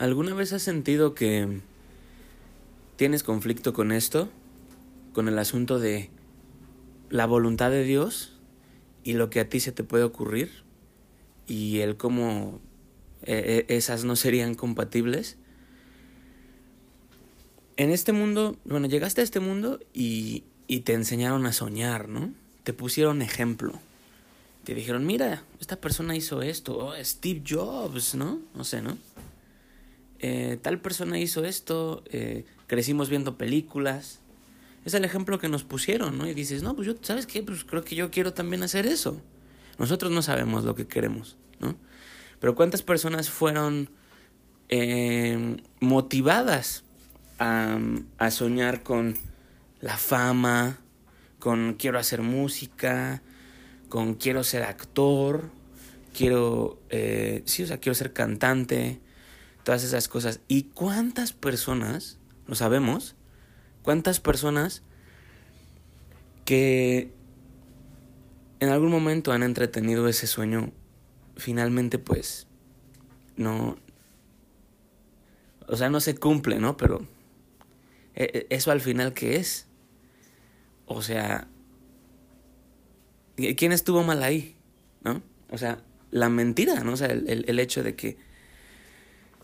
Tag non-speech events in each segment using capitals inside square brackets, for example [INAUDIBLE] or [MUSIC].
¿Alguna vez has sentido que tienes conflicto con esto? Con el asunto de la voluntad de Dios y lo que a ti se te puede ocurrir y el cómo eh, eh, esas no serían compatibles. En este mundo, bueno, llegaste a este mundo y, y te enseñaron a soñar, ¿no? Te pusieron ejemplo. Te dijeron, mira, esta persona hizo esto, oh, Steve Jobs, ¿no? No sé, ¿no? Eh, tal persona hizo esto, eh, crecimos viendo películas. Es el ejemplo que nos pusieron, ¿no? Y dices, no, pues yo, ¿sabes qué? Pues creo que yo quiero también hacer eso. Nosotros no sabemos lo que queremos, ¿no? Pero ¿cuántas personas fueron eh, motivadas a, a soñar con la fama, con quiero hacer música, con quiero ser actor, quiero, sí, o sea, quiero ser cantante, todas esas cosas. ¿Y cuántas personas, lo sabemos, cuántas personas que en algún momento han entretenido ese sueño, finalmente pues no, o sea, no se cumple, ¿no? Pero e, e, eso al final, ¿qué es? O sea, ¿quién estuvo mal ahí? ¿No? O sea, la mentira, ¿no? O sea, el, el hecho de que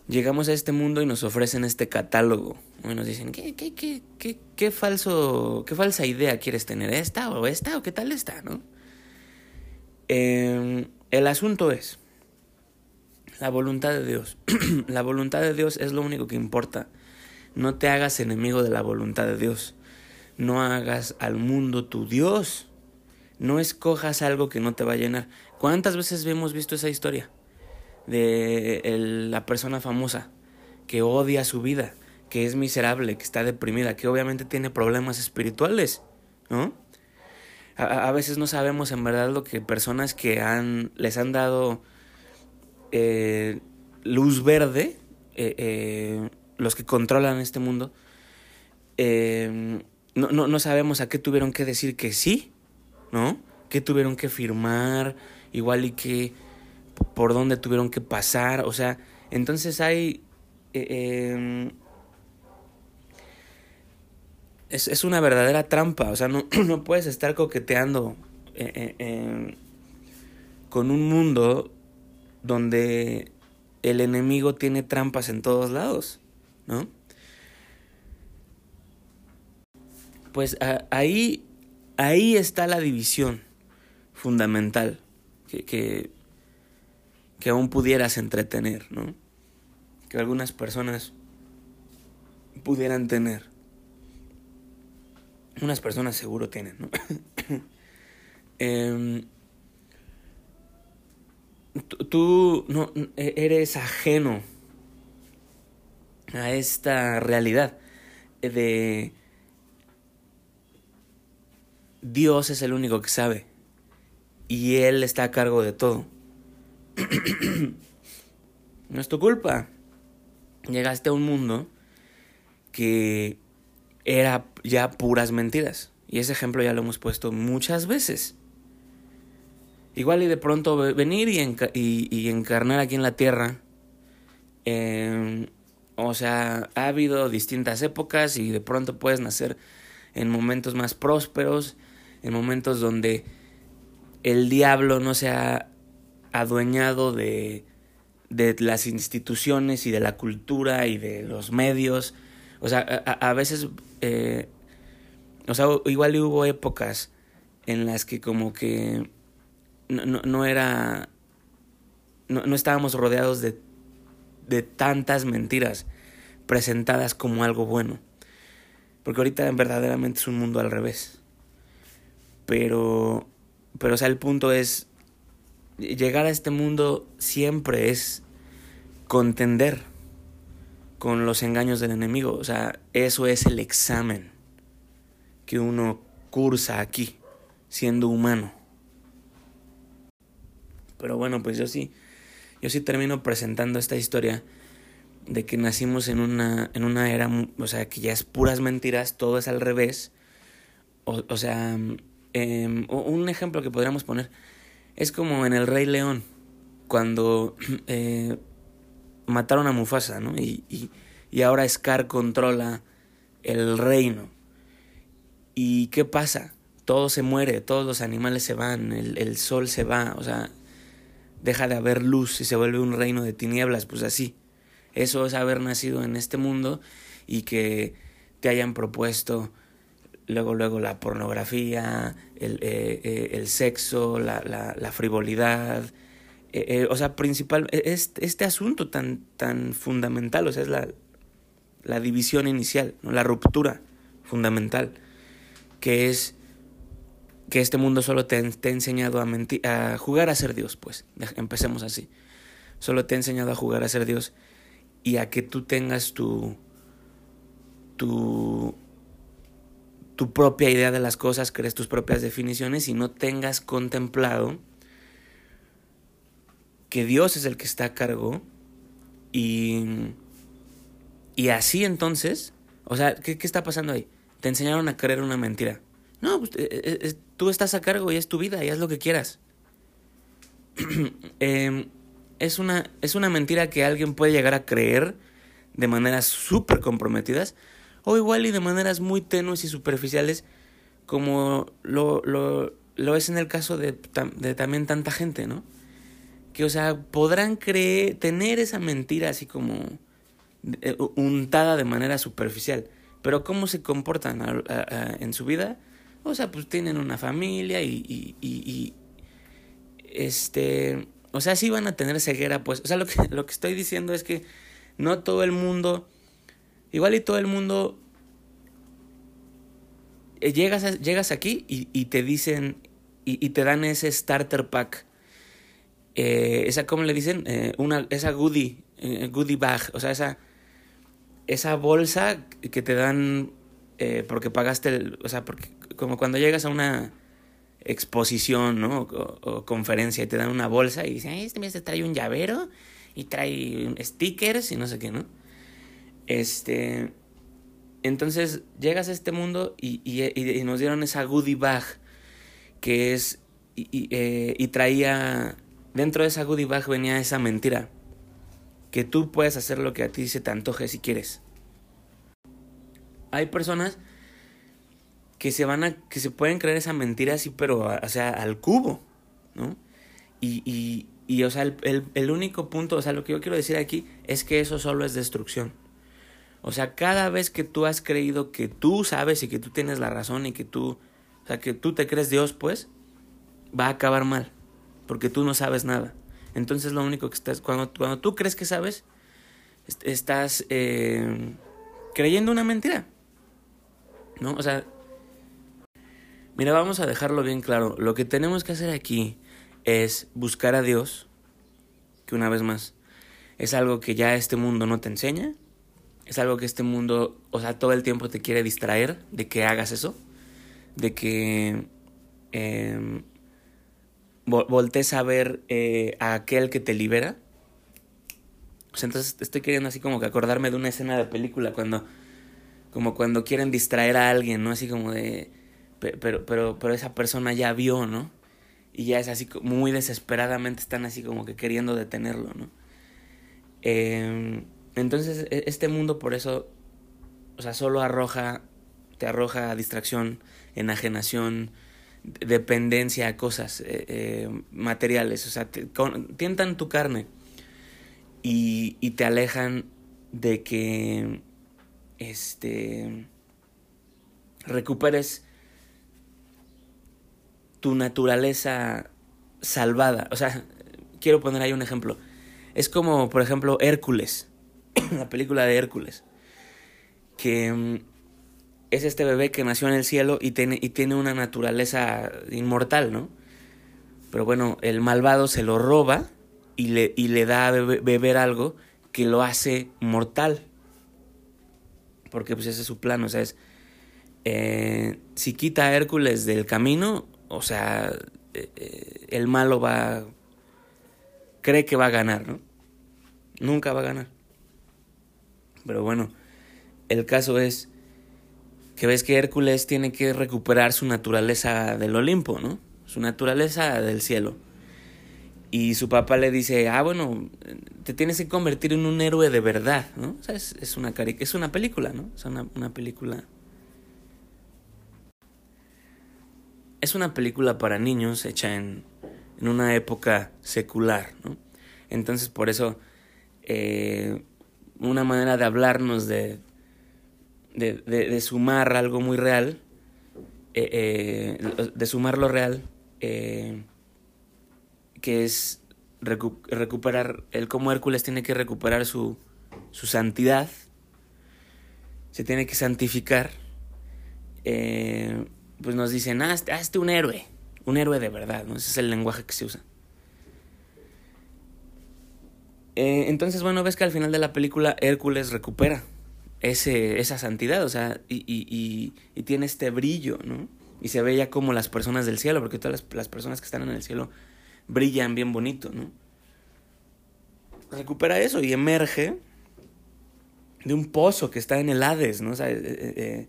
llegamos a este mundo y nos ofrecen este catálogo. Y nos dicen, ¿qué, qué, qué, qué, qué falso, qué falsa idea quieres tener? ¿Esta o esta o qué tal esta, no? Eh, el asunto es la voluntad de Dios. [CLEARS THROAT] la voluntad de Dios es lo único que importa. No te hagas enemigo de la voluntad de Dios. No hagas al mundo tu Dios. No escojas algo que no te va a llenar. ¿Cuántas veces hemos visto esa historia? De la persona famosa que odia su vida, que es miserable, que está deprimida, que obviamente tiene problemas espirituales, ¿no? A, veces no sabemos en verdad lo que personas que han, les han dado eh, luz verde, eh, eh, los que controlan este mundo, no, no, no sabemos a qué tuvieron que decir que sí, ¿no? ¿Qué tuvieron que firmar? Igual y que por dónde tuvieron que pasar, o sea, entonces hay... Eh, em, es, es, una verdadera trampa, o sea, no, [CLEARS THROAT] no puedes estar coqueteando eh, eh, con un mundo donde el enemigo tiene trampas en todos lados, ¿no? Pues ahí, ahí está la división fundamental que que aún pudieras entretener, ¿no? Que algunas personas pudieran tener. Unas personas seguro tienen, ¿no? [COUGHS] eh, tú no eres ajeno a esta realidad de Dios es el único que sabe y Él está a cargo de todo. [CLEARS THROAT] no es tu culpa. Llegaste a un mundo que era ya puras mentiras. Y ese ejemplo ya lo hemos puesto muchas veces. Igual y de pronto venir y, encarnar aquí en la tierra. Em, o sea, ha habido distintas épocas y de pronto puedes nacer en momentos más prósperos, en momentos donde el diablo no se ha adueñado de, de las instituciones y de la cultura y de los medios. O sea, a, veces, eh, o sea, igual hubo épocas en las que como que no, no, era, no, no, estábamos rodeados de, de tantas mentiras presentadas como algo bueno. Porque ahorita verdaderamente es un mundo al revés. Pero, pero o sea, el punto es, llegar a este mundo siempre es contender con los engaños del enemigo. O sea, eso es el examen que uno cursa aquí, siendo humano. Pero bueno, pues yo sí, yo sí termino presentando esta historia de que nacimos en una, en una era, o sea, que ya es puras mentiras, todo es al revés. O, sea, eh, un ejemplo que podríamos poner es como en El Rey León, cuando [CLEARS THROAT] eh, mataron a Mufasa, ¿no? Y, y, y ahora Scar controla el reino. ¿Y qué pasa? Todo se muere, todos los animales se van, el, el sol se va, o sea, deja de haber luz y se vuelve un reino de tinieblas, pues así. Eso es haber nacido en este mundo y que te hayan propuesto luego, luego la pornografía, el, eh, eh, el sexo, la, la, la frivolidad, eh, o sea, principal, este, este asunto tan, tan fundamental, o sea, es la, la división inicial, ¿no? la ruptura fundamental, que es que este mundo solo te, te ha enseñado a, mentir, a jugar a ser Dios, pues, empecemos así. Solo te ha enseñado a jugar a ser Dios y a que tú tengas tu, tu, tu propia idea de las cosas, crees tus propias definiciones y no tengas contemplado que Dios es el que está a cargo y, y así entonces, o sea, ¿qué, ¿qué, está pasando ahí? Te enseñaron a creer una mentira. No, pues, eh, eh, tú estás a cargo y es tu vida y haz lo que quieras. eh, [CLEARS THROAT] es, una, es una mentira que alguien puede llegar a creer de maneras súper comprometidas o igual y de maneras muy tenues y superficiales como lo, lo, lo es en el caso de, de también tanta gente, ¿no? que, o sea, podrán creer, tener esa mentira así como eh, untada de manera superficial. Pero cómo se comportan en su vida, o sea, pues tienen una familia y, y, y, y, este, o sea, sí van a tener ceguera, pues, o sea, lo que, lo que estoy diciendo es que no todo el mundo, igual y todo el mundo, eh, llegas, llegas aquí y, te dicen, y, te dan ese starter pack eh, esa, ¿cómo le dicen? Eh, una, esa goodie, eh, goodie bag, o sea, esa, esa bolsa que te dan eh, porque pagaste, el, o sea, porque como cuando llegas a una exposición, ¿no? O, o, conferencia y te dan una bolsa y dicen, este mes te trae un llavero y trae stickers y no sé qué, ¿no? Este, entonces llegas a este mundo y, y, y nos dieron esa goodie bag que es, y, eh, y traía Dentro de esa goodie bag venía esa mentira. Que tú puedes hacer lo que a ti se te antoje si quieres. Hay personas que se van a. que se pueden creer esa mentira así, pero o sea, al cubo. ¿No? Y, y, y o sea, el, el, el único punto, o sea, lo que yo quiero decir aquí es que eso solo es destrucción. O sea, cada vez que tú has creído que tú sabes y que tú tienes la razón y que tú, o sea, que tú te crees Dios, pues, va a acabar mal porque tú no sabes nada. Entonces lo único que estás, cuando, cuando tú crees que sabes, estás eh, creyendo una mentira. ¿No? O sea, mira, vamos a dejarlo bien claro. Lo que tenemos que hacer aquí es buscar a Dios, que una vez más es algo que ya este mundo no te enseña, es algo que este mundo, o sea, todo el tiempo te quiere distraer de que hagas eso, de que... Eh, voltees a ver eh, a aquel que te libera. O sea, entonces estoy queriendo así como que acordarme de una escena de película cuando como cuando quieren distraer a alguien, ¿no? Así como de pero pero pero esa persona ya vio, ¿no? Y ya es así muy desesperadamente están así como que queriendo detenerlo, ¿no? Eh, entonces e, este mundo por eso o sea, solo arroja te arroja distracción, enajenación, dependencia a cosas eh, eh, materiales, o sea, te, tientan tu carne y, y, te alejan de que este recuperes tu naturaleza salvada. O sea, quiero poner ahí un ejemplo. Es como, por ejemplo, Hércules, [COUGHS] la película de Hércules, que mm, es este bebé que nació en el cielo y tiene, y tiene una naturaleza inmortal, ¿no? Pero bueno, el malvado se lo roba y le, y le da a bebe, beber algo que lo hace mortal. Porque pues ese es su plan, o sea, es... Eh, si quita a Hércules del camino, o sea, eh, el malo va... cree que va a ganar, ¿no? Nunca va a ganar. Pero bueno, el caso es que ves que Hércules tiene que recuperar su naturaleza del Olimpo, ¿no? Su naturaleza del cielo. Y su papá le dice, ah, bueno, te tienes que convertir en un héroe de verdad, ¿no? O sea, es, es una, es una película, ¿no? Es una, una película... Es una película para niños hecha en, en una época secular, ¿no? Entonces por eso eh, una manera de hablarnos de, de, de, sumar algo muy real, eh, eh, de sumar lo real, que es recuperar, el cómo Hércules tiene que recuperar su, su santidad, se tiene que santificar, pues nos dicen, hazte, hazte un héroe, un héroe de verdad, ¿no? Ese es el lenguaje que se usa. Eh, entonces, bueno, ves que al final de la película Hércules recupera ese, esa santidad, o sea, y, y, y, tiene este brillo, ¿no? Y se ve ya como las personas del cielo, porque todas las, las, personas que están en el cielo brillan bien bonito, ¿no? Recupera eso y emerge de un pozo que está en el Hades, ¿no? O sea, eh, eh,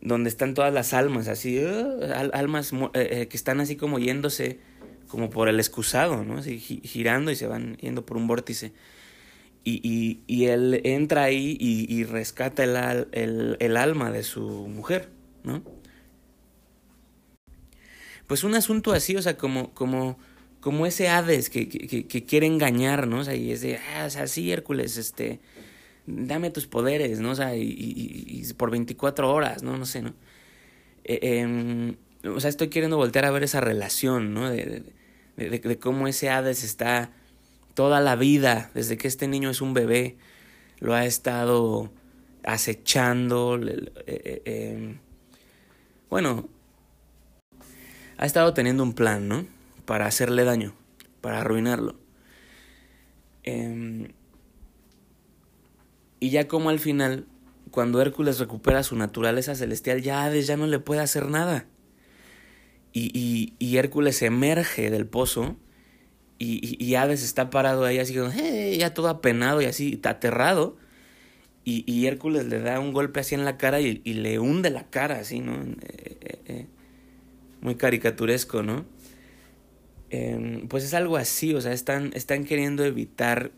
donde están todas las almas, así, almas que están así como yéndose como por el excusado, ¿no? Girando y se van yendo por un vórtice. Y, y, él entra ahí y, rescata el, el, el, alma de su mujer, ¿no? Pues un asunto así, o sea, como, como, como ese Hades que, que, que quiere engañar, ¿no? O sea, y es de, ah, sí, Hércules, este, dame tus poderes, ¿no? O sea, y, y por 24 horas, ¿no? No sé, ¿no? Eh, o sea, estoy queriendo voltear a ver esa relación, ¿no? de, de, cómo ese Hades está toda la vida, desde que este niño es un bebé, lo ha estado acechando, eh, eh, em, bueno, ha estado teniendo un plan, ¿no? Para hacerle daño, para arruinarlo. Em, y ya como al final, cuando Hércules recupera su naturaleza celestial, ya Hades ya no le puede hacer nada. Y, y, Hércules emerge del pozo y, y, Hades está parado ahí así como, ya todo apenado y así, aterrado. Y, y, Hércules le da un golpe así en la cara y, le hunde la cara así, ¿no? Eh, eh, eh, muy caricaturesco, ¿no? Em, pues es algo así, o sea, están, están queriendo evitar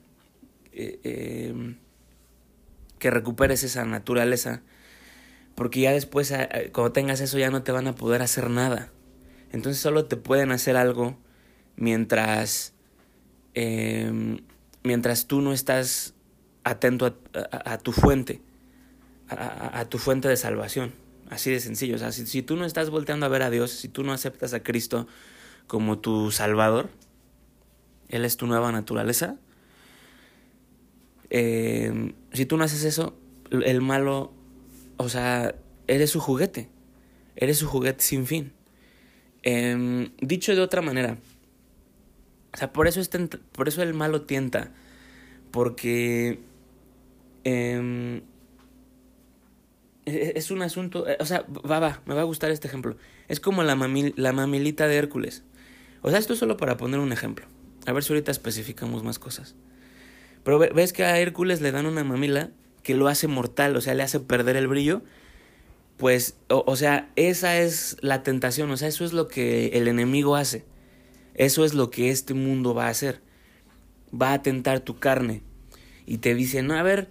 em, que recuperes esa naturaleza. Porque ya después, cuando tengas eso, ya no te van a poder hacer nada. Entonces solo te pueden hacer algo mientras, em, mientras tú no estás atento a, tu fuente, a, tu fuente de salvación. Así de sencillo. O sea, si, tú no estás volteando a ver a Dios, si tú no aceptas a Cristo como tu Salvador, Él es tu nueva naturaleza. Em, si tú no haces eso, el malo, o sea, eres su juguete. Eres su juguete sin fin. Em, dicho de otra manera, o sea, por eso, por eso el malo tienta, porque em, e, e, es un asunto, eh, o sea, va, va, me va a gustar este ejemplo. Es como la, la mamilita de Hércules. O sea, esto solo para poner un ejemplo. A ver si ahorita especificamos más cosas. Pero ves que a Hércules le dan una mamila que lo hace mortal, o sea, le hace perder el brillo pues, o, sea, esa es la tentación, o sea, eso es lo que el enemigo hace. Eso es lo que este mundo va a hacer. Va a tentar tu carne. Y te dice, no, a ver,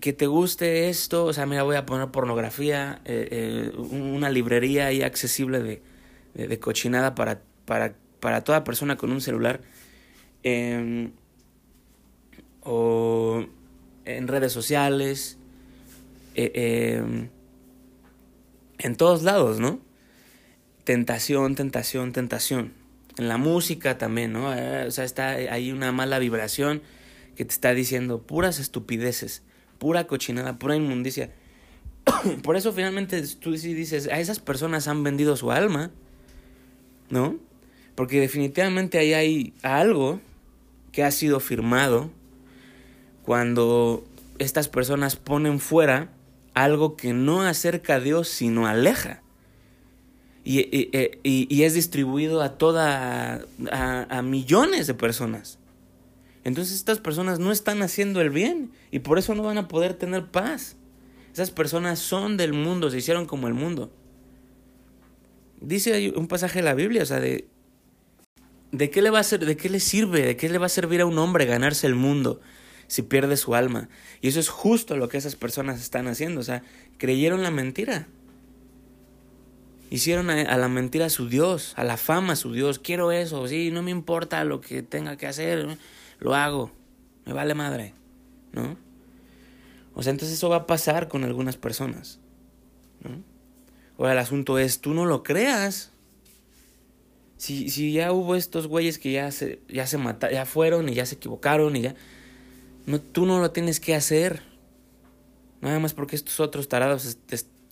que te guste esto, o sea, me voy a poner pornografía, eh, eh, una librería ahí accesible de, de, cochinada para, para, para, toda persona con un celular. Em, o en redes sociales. Eh, em, en todos lados, ¿no? Tentación, tentación, tentación. En la música también, ¿no? Eh, o sea, está ahí una mala vibración que te está diciendo puras estupideces, pura cochinada, pura inmundicia. [COUGHS] Por eso finalmente tú sí dices, a esas personas han vendido su alma, ¿no? Porque definitivamente ahí hay algo que ha sido firmado cuando estas personas ponen fuera algo que no acerca a Dios, sino aleja. Y, y, es distribuido a toda, a, millones de personas. Entonces estas personas no están haciendo el bien y por eso no van a poder tener paz. Esas personas son del mundo, se hicieron como el mundo. Dice un pasaje de la Biblia, o sea, de, ¿de qué le va a ser, de qué le sirve, de qué le va a servir a un hombre ganarse el mundo si pierde su alma? Y eso es justo lo que esas personas están haciendo, o sea, creyeron la mentira. Hicieron a, la mentira su Dios, a la fama su Dios. Quiero eso, sí, no me importa lo que tenga que hacer, lo hago. Me vale madre, ¿no? O sea, entonces eso va a pasar con algunas personas, ¿no? Ahora el asunto es, tú no lo creas. Si, si ya hubo estos güeyes que ya se, ya se mataron, ya fueron y ya se equivocaron y ya... No, tú no lo tienes que hacer. Nada más porque estos otros tarados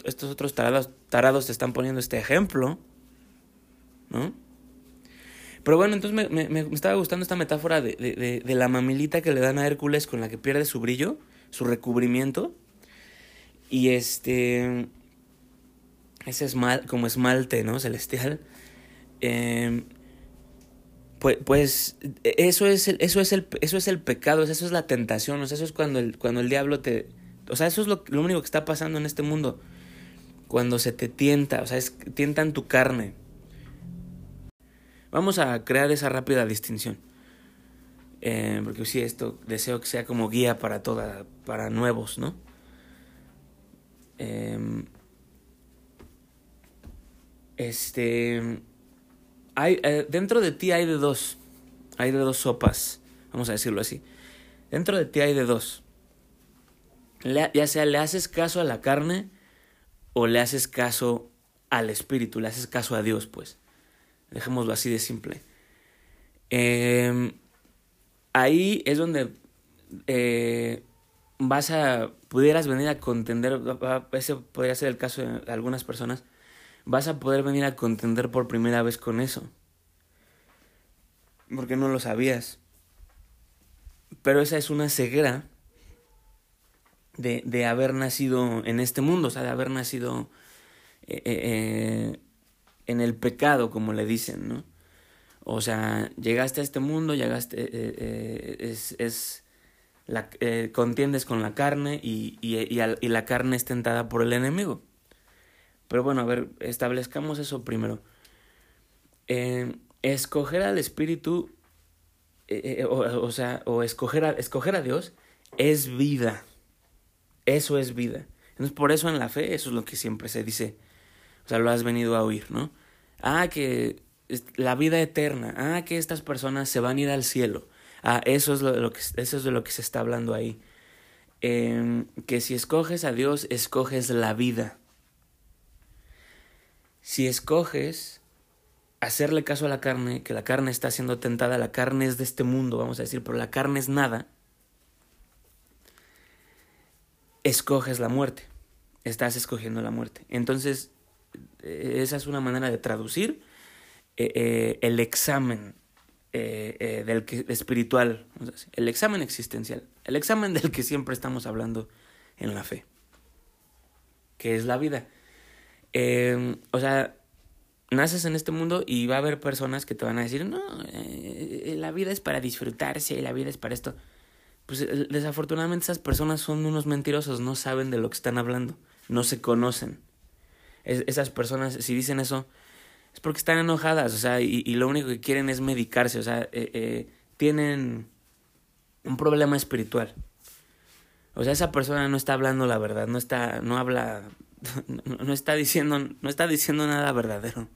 estos otros tarados, tarados te están poniendo este ejemplo, ¿no? Pero bueno, entonces me, me, estaba gustando esta metáfora de, de, de, la mamilita que le dan a Hércules con la que pierde su brillo, su recubrimiento. Y este. Ese esmal, como esmalte, ¿no? Celestial. Em, pues, pues eso es el, eso es el, eso es el pecado, eso es la tentación, o sea, eso es cuando el, cuando el diablo te. O sea, eso es lo, lo único que está pasando en este mundo cuando se te tienta, o sea, es, tientan tu carne. Vamos a crear esa rápida distinción. Eh, porque sí, esto deseo que sea como guía para toda, para nuevos, ¿no? Em, este, hay, eh, dentro de ti hay de dos, hay de dos sopas, vamos a decirlo así. Dentro de ti hay de dos. ya sea le haces caso a la carne o le haces caso al Espíritu, le haces caso a Dios, pues. Dejémoslo así de simple. Em, ahí es donde eh, vas a, pudieras venir a contender, ese podría ser el caso de algunas personas, vas a poder venir a contender por primera vez con eso. Porque no lo sabías. Pero esa es una ceguera de, de haber nacido en este mundo, o sea, de haber nacido eh, eh, eh, en el pecado, como le dicen, ¿no? O sea, llegaste a este mundo, llegaste, es, es la, contiendes con la carne y, y, y, la carne es tentada por el enemigo. Pero bueno, a ver, establezcamos eso primero. escoger al Espíritu, o, o, sea, o escoger a, escoger a Dios es vida. Eso es vida. Entonces, por eso en la fe, eso es lo que siempre se dice. O sea, lo has venido a oír, ¿no? Ah, que la vida eterna. Ah, que estas personas se van a ir al cielo. Ah, eso es, lo, que, eso es de lo que se está hablando ahí. Que si escoges a Dios, escoges la vida. Si escoges hacerle caso a la carne, que la carne está siendo tentada, la carne es de este mundo, vamos a decir, pero la carne es nada, escoges la muerte. Estás escogiendo la muerte. Entonces, eh, esa es una manera de traducir eh, eh, el examen del espiritual, el examen existencial, el examen del que siempre estamos hablando en la fe, que es la vida. O sea, naces en este mundo y va a haber personas que te van a decir, no, la vida es para disfrutarse, la vida es para esto pues eh, desafortunadamente esas personas son unos mentirosos, no saben de lo que están hablando, no se conocen. esas personas, si dicen eso, es porque están enojadas, o sea, y, lo único que quieren es medicarse, o sea, eh, eh, tienen un problema espiritual. O sea, esa persona no está hablando la verdad, no está, no habla, [LAUGHS] no, está diciendo, no está diciendo nada verdadero.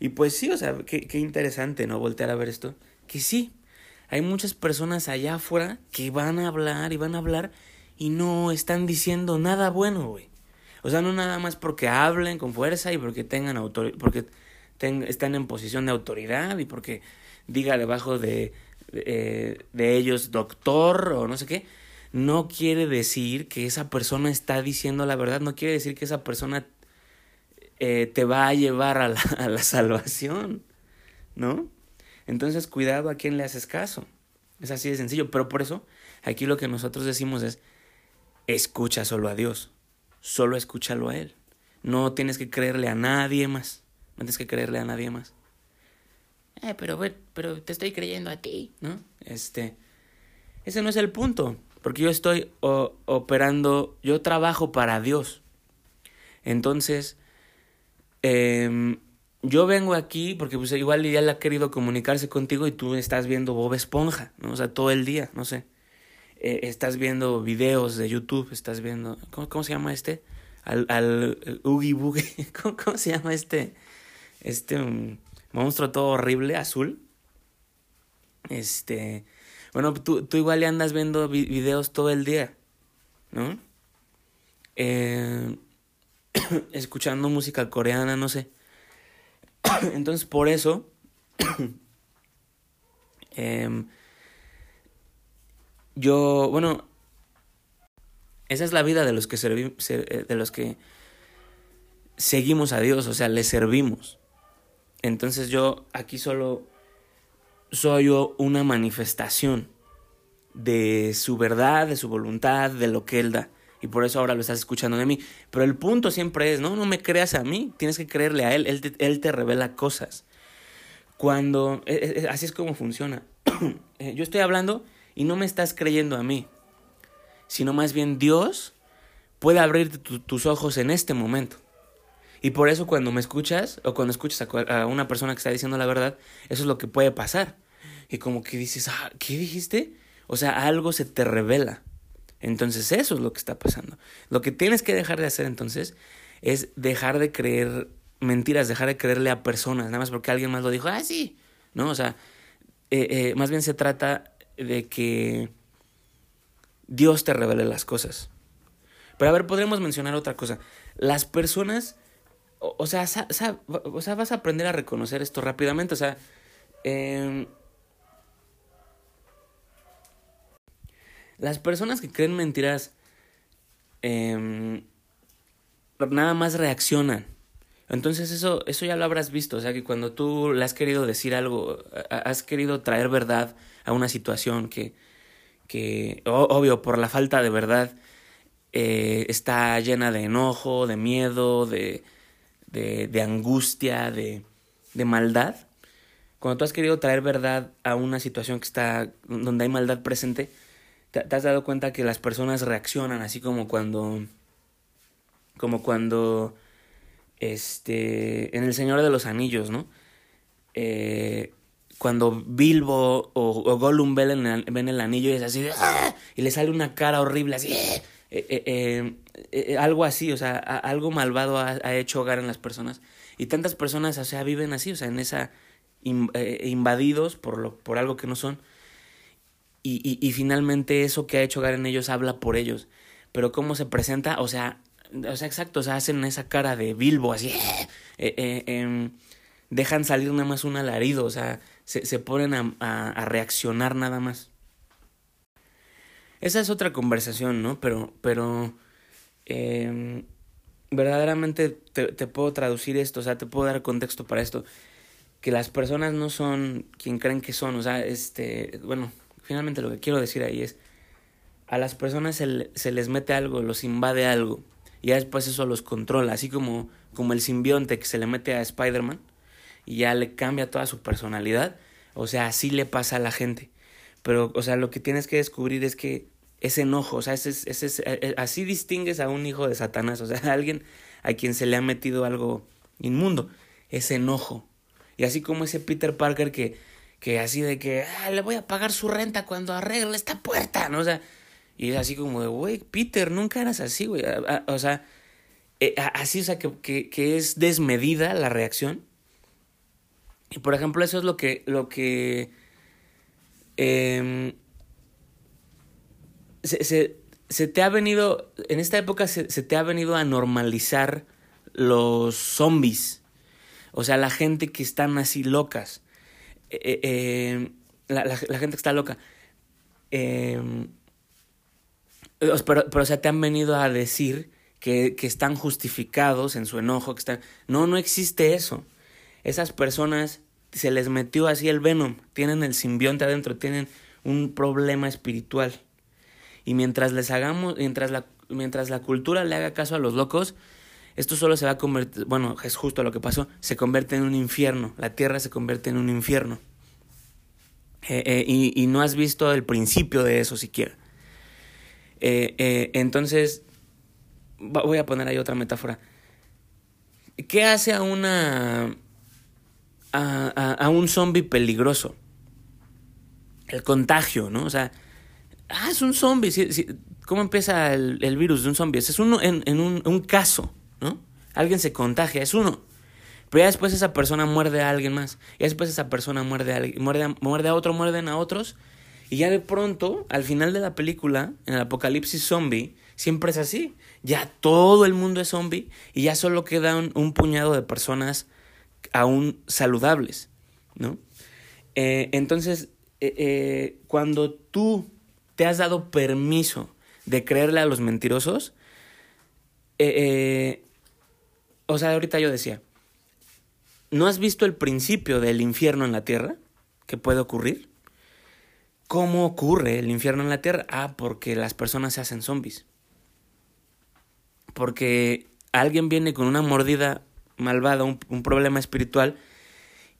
Y pues sí, o sea, qué, qué interesante, ¿no? Voltear a ver esto. Que sí, hay muchas personas allá afuera que van a hablar y van a hablar y no están diciendo nada bueno, güey. O sea, no nada más porque hablen con fuerza y porque tengan autoridad, porque están en posición de autoridad y porque diga debajo de, de, de, ellos doctor o no sé qué. No quiere decir que esa persona está diciendo la verdad, no quiere decir que esa persona eh, te va a llevar a la, a la salvación, ¿no? Entonces, cuidado a quién le haces caso. Es así de sencillo. Pero por eso, aquí lo que nosotros decimos es, escucha solo a Dios. Solo escúchalo a Él. No tienes que creerle a nadie más. No tienes que creerle a nadie más. Eh, pero, pero te estoy creyendo a ti, ¿no? Este, ese no es el punto. Porque yo estoy operando, yo trabajo para Dios. Entonces, eh, yo vengo aquí porque pues igual ya le ha querido comunicarse contigo y tú estás viendo Bob Esponja, ¿no? O sea, todo el día, no sé. Eh, estás viendo videos de YouTube, estás viendo... ¿Cómo, se llama este? Al, al, Oogie Boogie. [LAUGHS] ¿Cómo, se llama este? Este um, monstruo todo horrible, azul. Este... Bueno, tú, tú igual andas viendo videos todo el día, ¿no? Eh, [COUGHS] escuchando música coreana, no sé. [COUGHS] Entonces, por eso, [COUGHS] em, yo, bueno, esa es la vida de los que eh, de los que seguimos a Dios, o sea, le servimos. Entonces yo aquí solo soy una manifestación de su verdad, de su voluntad, de lo que Él da y por eso ahora lo estás escuchando de mí. Pero el punto siempre es, no, no me creas a mí, tienes que creerle a Él, Él te, él te revela cosas. Cuando, e, e, e, así es como funciona. [CLEARS THROAT] Eh, yo estoy hablando y no me estás creyendo a mí, sino más bien Dios puede abrir tus ojos en este momento. Y por eso cuando me escuchas o cuando escuchas a, una persona que está diciendo la verdad, eso es lo que puede pasar. Y como que dices, ah, ¿qué dijiste? O sea, algo se te revela. Entonces eso es lo que está pasando. Lo que tienes que dejar de hacer entonces es dejar de creer mentiras, dejar de creerle a personas, nada más porque alguien más lo dijo, ah, sí, ¿no? O sea, eh, eh, más bien se trata de que Dios te revele las cosas. Pero a ver, podremos mencionar otra cosa. Las personas, o, sea, o sea, vas a aprender a reconocer esto rápidamente, o sea, eh, Las personas que creen mentiras em, nada más reaccionan. Entonces eso, eso ya lo habrás visto, o sea que cuando tú le has querido decir algo, has querido traer verdad a una situación que, que obvio, por la falta de verdad, eh, está llena de enojo, de miedo, de, de, de angustia, de, de maldad. Cuando tú has querido traer verdad a una situación que está, donde hay maldad presente, ¿Te, has dado cuenta que las personas reaccionan así como cuando. como cuando. Este. en El Señor de los Anillos, ¿no? Eh, cuando Bilbo o, Gollum ven el, anillo y es así ¡ah! y le sale una cara horrible así eh, eh, algo así o sea algo malvado ha, hecho hogar en las personas y tantas personas o sea viven así o sea en esa invadidos por lo por algo que no son y, y, y, finalmente eso que ha hecho hogar en ellos habla por ellos. Pero cómo se presenta, o sea, o sea, exacto, o sea, hacen esa cara de Bilbo, así, [LAUGHS] eh, eh, em, dejan salir nada más un alarido, o sea, se, se ponen a, a, reaccionar nada más. Esa es otra conversación, ¿no? Pero, pero, eh, verdaderamente te, te puedo traducir esto, o sea, te puedo dar contexto para esto. Que las personas no son quien creen que son, o sea, este, bueno, Finalmente lo que quiero decir ahí es, a las personas se, les mete algo, los invade algo, y ya después eso los controla, así como, como el simbionte que se le mete a Spider-Man y ya le cambia toda su personalidad, o sea, así le pasa a la gente. Pero, o sea, lo que tienes que descubrir es que ese enojo, o sea, ese, ese, ese, eh, así distingues a un hijo de Satanás, o sea, [LAUGHS] a alguien a quien se le ha metido algo inmundo, ese enojo. Y así como ese Peter Parker que que así de que ah, le voy a pagar su renta cuando arregle esta puerta, ¿no? O sea, y es así como de, güey, Peter, nunca eras así, güey. O sea, eh, así, o sea, que, que, que, es desmedida la reacción. Y por ejemplo, eso es lo que, lo que eh, se, se, te ha venido, en esta época se, te ha venido a normalizar los zombies. O sea, la gente que están así locas. Eh, eh, la, la, gente que está loca. Em, pero, pero, o sea, te han venido a decir que, que están justificados en su enojo, que están... No, no existe eso. Esas personas se les metió así el venom, tienen el simbionte adentro, tienen un problema espiritual. Y mientras les hagamos, mientras la, mientras la cultura le haga caso a los locos, esto solo se va a convertir, bueno, es justo lo que pasó, se convierte en un infierno, la tierra se convierte en un infierno. Eh, eh, y, y, no has visto el principio de eso siquiera. Eh, entonces, voy a poner ahí otra metáfora. ¿Qué hace a una... a, un zombie peligroso. El contagio, ¿no? O sea, ah, es un zombie. ¿Cómo empieza el, virus de un zombie? Es uno en, un, caso, ¿no? Alguien se contagia, es uno. Pero ya después esa persona muerde a alguien más. Y después esa persona muerde a, muerde, muerde a otro, muerden a otros. Y ya de pronto, al final de la película, en el apocalipsis zombie, siempre es así. Ya todo el mundo es zombie y ya solo queda un, puñado de personas aún saludables, ¿no? Eh, entonces, eh, eh, cuando tú te has dado permiso de creerle a los mentirosos, o sea, ahorita yo decía, ¿no has visto el principio del infierno en la tierra que puede ocurrir? ¿Cómo ocurre el infierno en la tierra? Ah, porque las personas se hacen zombies. Porque alguien viene con una mordida malvada, un, problema espiritual,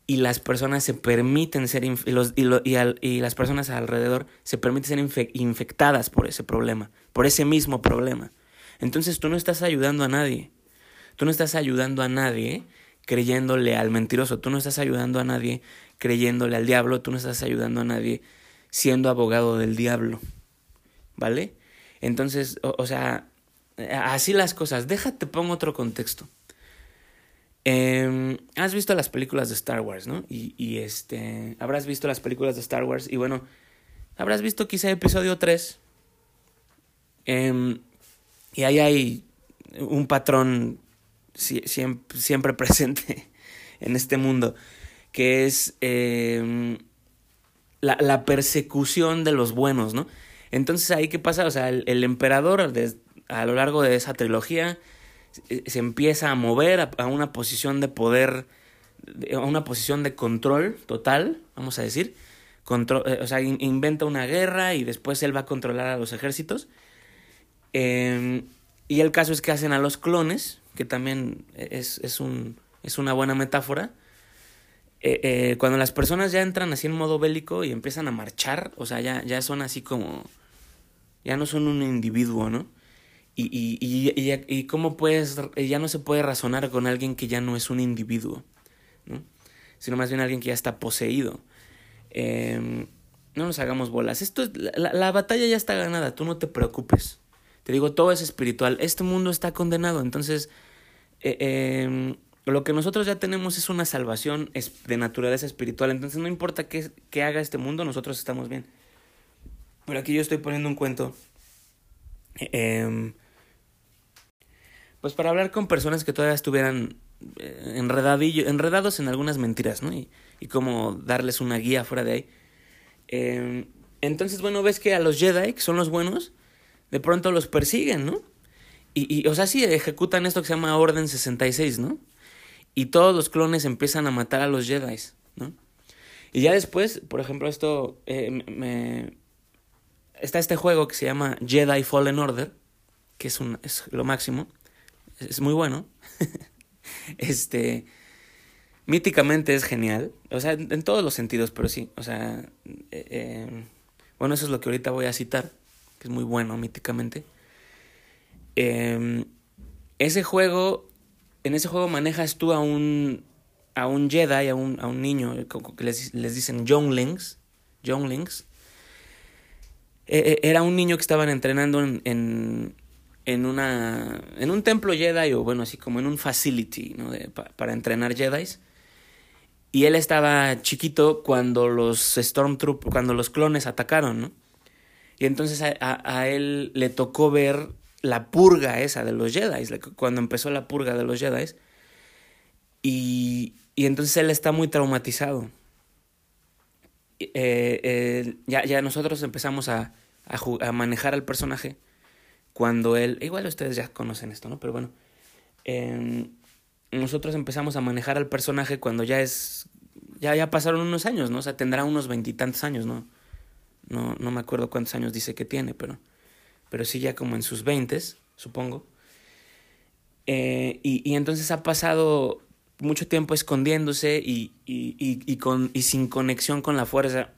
y las personas se permiten ser, y, y, las personas alrededor se permiten ser infectadas por ese problema, por ese mismo problema. Entonces tú no estás ayudando a nadie. Tú no estás ayudando a nadie creyéndole al mentiroso. Tú no estás ayudando a nadie creyéndole al diablo. Tú no estás ayudando a nadie siendo abogado del diablo. ¿Vale? Entonces, o, sea, así las cosas. Déjate, pongo otro contexto. Em, has visto las películas de Star Wars, ¿no? Y, y, este. Habrás visto las películas de Star Wars. Y bueno, habrás visto quizá episodio 3. Em, y ahí hay un patrón siempre, [LAUGHS] presente en este mundo. Que es. Em, la, la, persecución de los buenos, ¿no? Entonces ahí qué pasa, o sea, el, emperador a lo largo de esa trilogía se empieza a mover a, una posición de poder, a una posición de control total, vamos a decir, eh, o sea, inventa una guerra y después él va a controlar a los ejércitos. Em, y el caso es que hacen a los clones, que también es, es, un, es una buena metáfora, eh, eh, cuando las personas ya entran así en modo bélico y empiezan a marchar, o sea, ya, ya son así como, ya no son un individuo, ¿no? Y, y, y, y, cómo puedes, ya no se puede razonar con alguien que ya no es un individuo, ¿no? Sino más bien alguien que ya está poseído. Em, no nos hagamos bolas. Esto la, la, batalla ya está ganada, tú no te preocupes. Te digo, todo es espiritual. Este mundo está condenado, entonces... Eh, em, lo que nosotros ya tenemos es una salvación de naturaleza espiritual. Entonces no importa qué, qué haga este mundo, nosotros estamos bien. Pero aquí yo estoy poniendo un cuento. Pues para hablar con personas que todavía estuvieran eh, enredados en algunas mentiras, ¿no? Y, y cómo darles una guía fuera de ahí. Em, entonces, bueno, ves que a los Jedi, que son los buenos, de pronto los persiguen, ¿no? Y, y, o sea, sí ejecutan esto que se llama Orden 66, ¿no? y todos los clones empiezan a matar a los Jedi, ¿no? Y ya después, por ejemplo, esto eh, me, está este juego que se llama Jedi Fallen Order, que es un es lo máximo, es muy bueno. [LAUGHS] este míticamente es genial, o sea, en, todos los sentidos, pero sí, o sea, eh, eh, bueno, eso es lo que ahorita voy a citar, que es muy bueno míticamente. ese juego en ese juego manejas tú a un, a un Jedi, a un, a un niño, que les, les dicen Younglings, Younglings. Era un niño que estaban entrenando en, en, en, una, en un templo Jedi, o bueno, así como en un facility, ¿no? para entrenar Jedis. Y él estaba chiquito cuando los Stormtroopers, cuando los clones atacaron, ¿no? Y entonces a, él le tocó ver la purga esa de los Jedi, cuando empezó la purga de los Jedi. Y, y entonces él está muy traumatizado. Eh, eh, ya, ya nosotros empezamos a, a, manejar al personaje cuando él, igual ustedes ya conocen esto, ¿no? Pero bueno, em, nosotros empezamos a manejar al personaje cuando ya es, ya, ya pasaron unos años, ¿no? O sea, tendrá unos veintitantos años, ¿no? No, no me acuerdo cuántos años dice que tiene, pero pero sí ya como en sus veintes, supongo. Eh, y, y, entonces ha pasado mucho tiempo escondiéndose y, y, y, con, y sin conexión con la fuerza.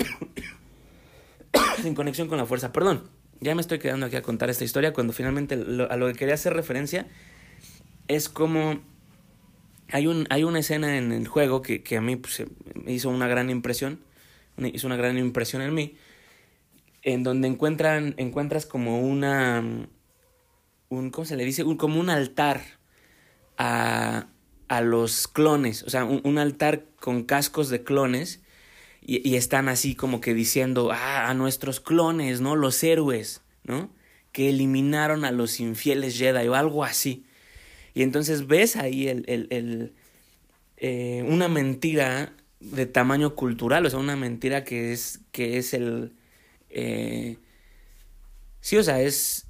[COUGHS] sin conexión con la fuerza, perdón. Ya me estoy quedando aquí a contar esta historia cuando finalmente a lo que quería hacer referencia es como hay, un, hay una escena en el juego que, que a mí pues, hizo una gran impresión, hizo una gran impresión en mí, en donde encuentran, encuentras como una, un, ¿cómo se le dice? Un, como un altar a, a los clones, o sea, un, altar con cascos de clones y, están así como que diciendo, ah, a nuestros clones, ¿no? Los héroes, ¿no? Que eliminaron a los infieles Jedi o algo así. Y entonces ves ahí el, el, el eh, una mentira de tamaño cultural, o sea, una mentira que es, que es el... Eh, sí, o sea, es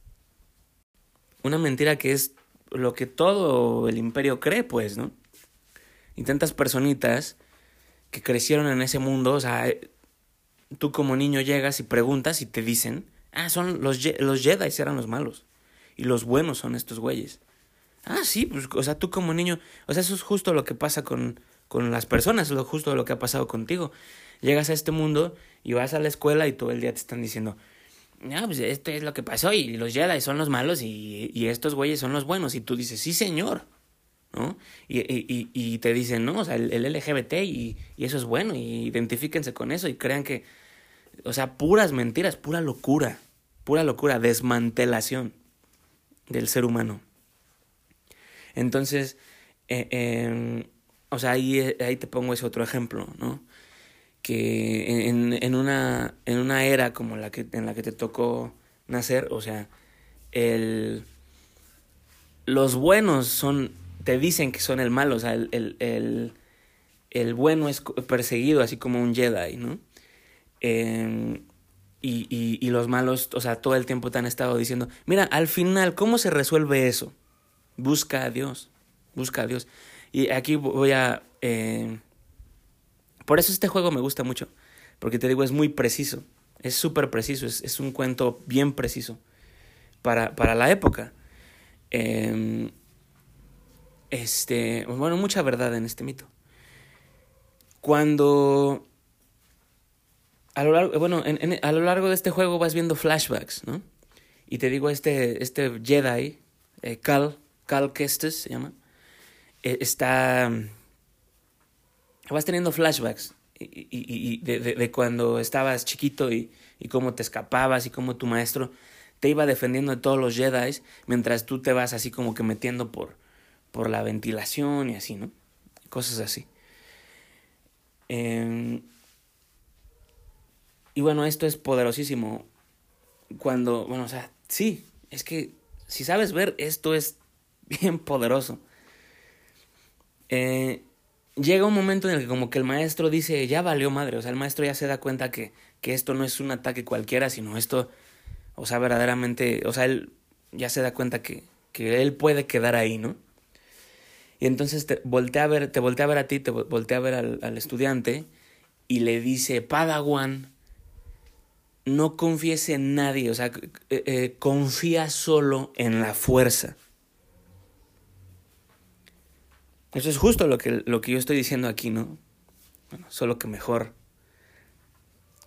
una mentira que es lo que todo el imperio cree, pues, ¿no? Y tantas personitas que crecieron en ese mundo, o sea, tú como niño llegas y preguntas y te dicen, ah, son los, los Jedi eran los malos y los buenos son estos güeyes. Ah, sí, pues, o sea, tú como niño, o sea, eso es justo lo que pasa con, con las personas, lo justo lo que ha pasado contigo. Llegas a este mundo y vas a la escuela y todo el día te están diciendo, no, pues esto es lo que pasó y los Jedi son los malos y, y estos güeyes son los buenos. Y tú dices, sí, señor, ¿no? Y, y, y te dicen, no, o sea, el, el LGBT y, y, eso es bueno y identifíquense con eso y crean que, o sea, puras mentiras, pura locura, pura locura, desmantelación del ser humano. Entonces, eh, eh, o sea, ahí, ahí te pongo ese otro ejemplo, ¿no? Que en, en, una, en una era como la que, en la que te tocó nacer, o sea, el, los buenos son, te dicen que son el malo, o sea, el, el, el, el bueno es perseguido así como un Jedi, ¿no? Eh, y, y, y los malos, o sea, todo el tiempo te han estado diciendo, mira, al final, ¿cómo se resuelve eso? Busca a Dios, busca a Dios. Y aquí voy a... Eh, por eso este juego me gusta mucho, porque te digo, es muy preciso, es súper preciso, es, es, un cuento bien preciso para, para la época. Eh, este, bueno, mucha verdad en este mito. Cuando a lo largo, bueno, en, en, a lo largo de este juego vas viendo flashbacks, ¿no? Y te digo, este, este Jedi, eh, Cal, Cal Kestis se llama, eh, está... Vas teniendo flashbacks y, de, cuando estabas chiquito y, y cómo te escapabas y cómo tu maestro te iba defendiendo de todos los Jedi mientras tú te vas así como que metiendo por, por la ventilación y así, ¿no? Cosas así. Eh, y bueno, esto es poderosísimo. Cuando, bueno, o sea, sí, es que si sabes ver, esto es [LAUGHS] bien poderoso. Eh, llega un momento en el que como que el maestro dice, ya valió madre, o sea, el maestro ya se da cuenta que, que esto no es un ataque cualquiera, sino esto, o sea, verdaderamente, o sea, él ya se da cuenta que, que él puede quedar ahí, ¿no? Y entonces te voltea a ver, te voltea a ver a ti, te voltea a ver al, al estudiante y le dice, Padawan, no confíes en nadie, o sea, eh, eh, confía solo en la fuerza. Eso es justo lo que, lo que yo estoy diciendo aquí, ¿no? Solo que mejor.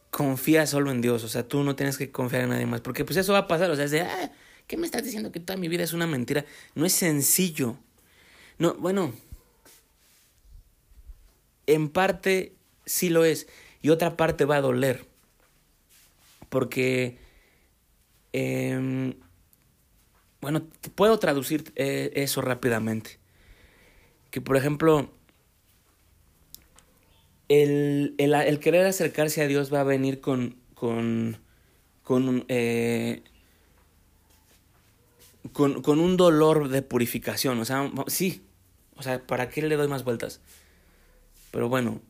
Confía solo en Dios, o sea, tú no tienes que confiar en nadie más, porque pues eso va a pasar, o sea, es de, ah, ¿qué me estás diciendo que toda mi vida es una mentira? No es sencillo. No, bueno, en parte sí lo es, y otra parte va a doler porque, eh, bueno, puedo traducir eh, eso rápidamente. Que, por ejemplo, el, el, el, querer acercarse a Dios va a venir con, con, con, eh, con, con un dolor de purificación. O sea, sí, o sea, ¿para qué le doy más vueltas? Pero bueno,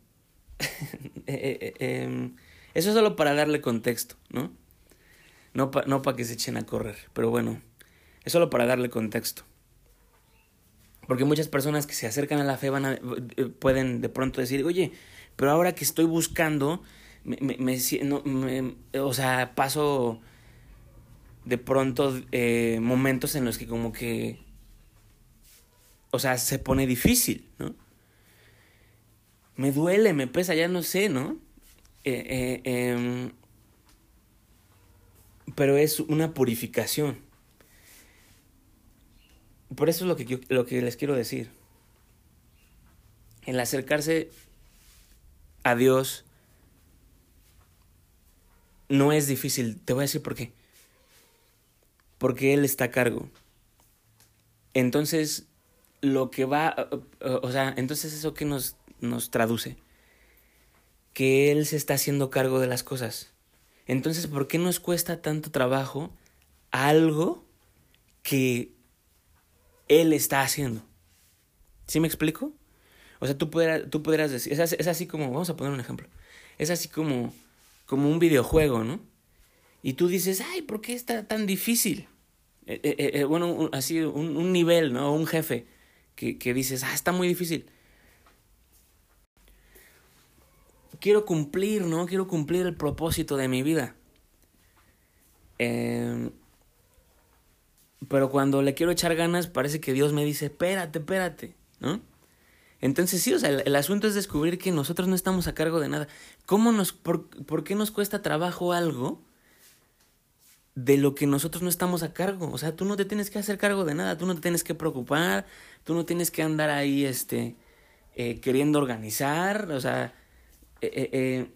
[LAUGHS] eh, eh, eso es solo para darle contexto, ¿no? No para no que se echen a correr, pero bueno, es solo para darle contexto. Porque muchas personas que se acercan a la fe van a, eh, pueden de pronto decir, oye, pero ahora que estoy buscando, me, me, me, no, me o sea, paso de pronto eh, momentos en los que como que, o sea, se pone difícil, ¿no? Me duele, me pesa, ya no sé, ¿no? Eh, eh, eh, pero es una purificación. Por eso es lo que, lo que les quiero decir. el acercarse a Dios no es difícil. Te voy a decir por qué. Porque Él está a cargo. Entonces, lo que va, o sea, entonces eso que nos, nos traduce, que Él se está haciendo cargo de las cosas. Entonces, ¿por qué nos cuesta tanto trabajo algo que Él está haciendo? ¿Sí me explico? O sea, tú, pudieras, tú decir, es así, como, vamos a poner un ejemplo, es así como, como un videojuego, ¿no? Y tú dices, ay, ¿por qué está tan difícil? Eh, eh, eh, bueno, así un, un, nivel, ¿no? Un jefe que, que dices, ah, está muy difícil. quiero cumplir, ¿no? Quiero cumplir el propósito de mi vida. Em, pero cuando le quiero echar ganas, parece que Dios me dice, espérate, espérate, ¿no? Entonces sí, o sea, el, asunto es descubrir que nosotros no estamos a cargo de nada. ¿Cómo nos, por, por, qué nos cuesta trabajo algo de lo que nosotros no estamos a cargo? O sea, tú no te tienes que hacer cargo de nada, tú no te tienes que preocupar, tú no tienes que andar ahí, este, eh, queriendo organizar, o sea, eh, eh,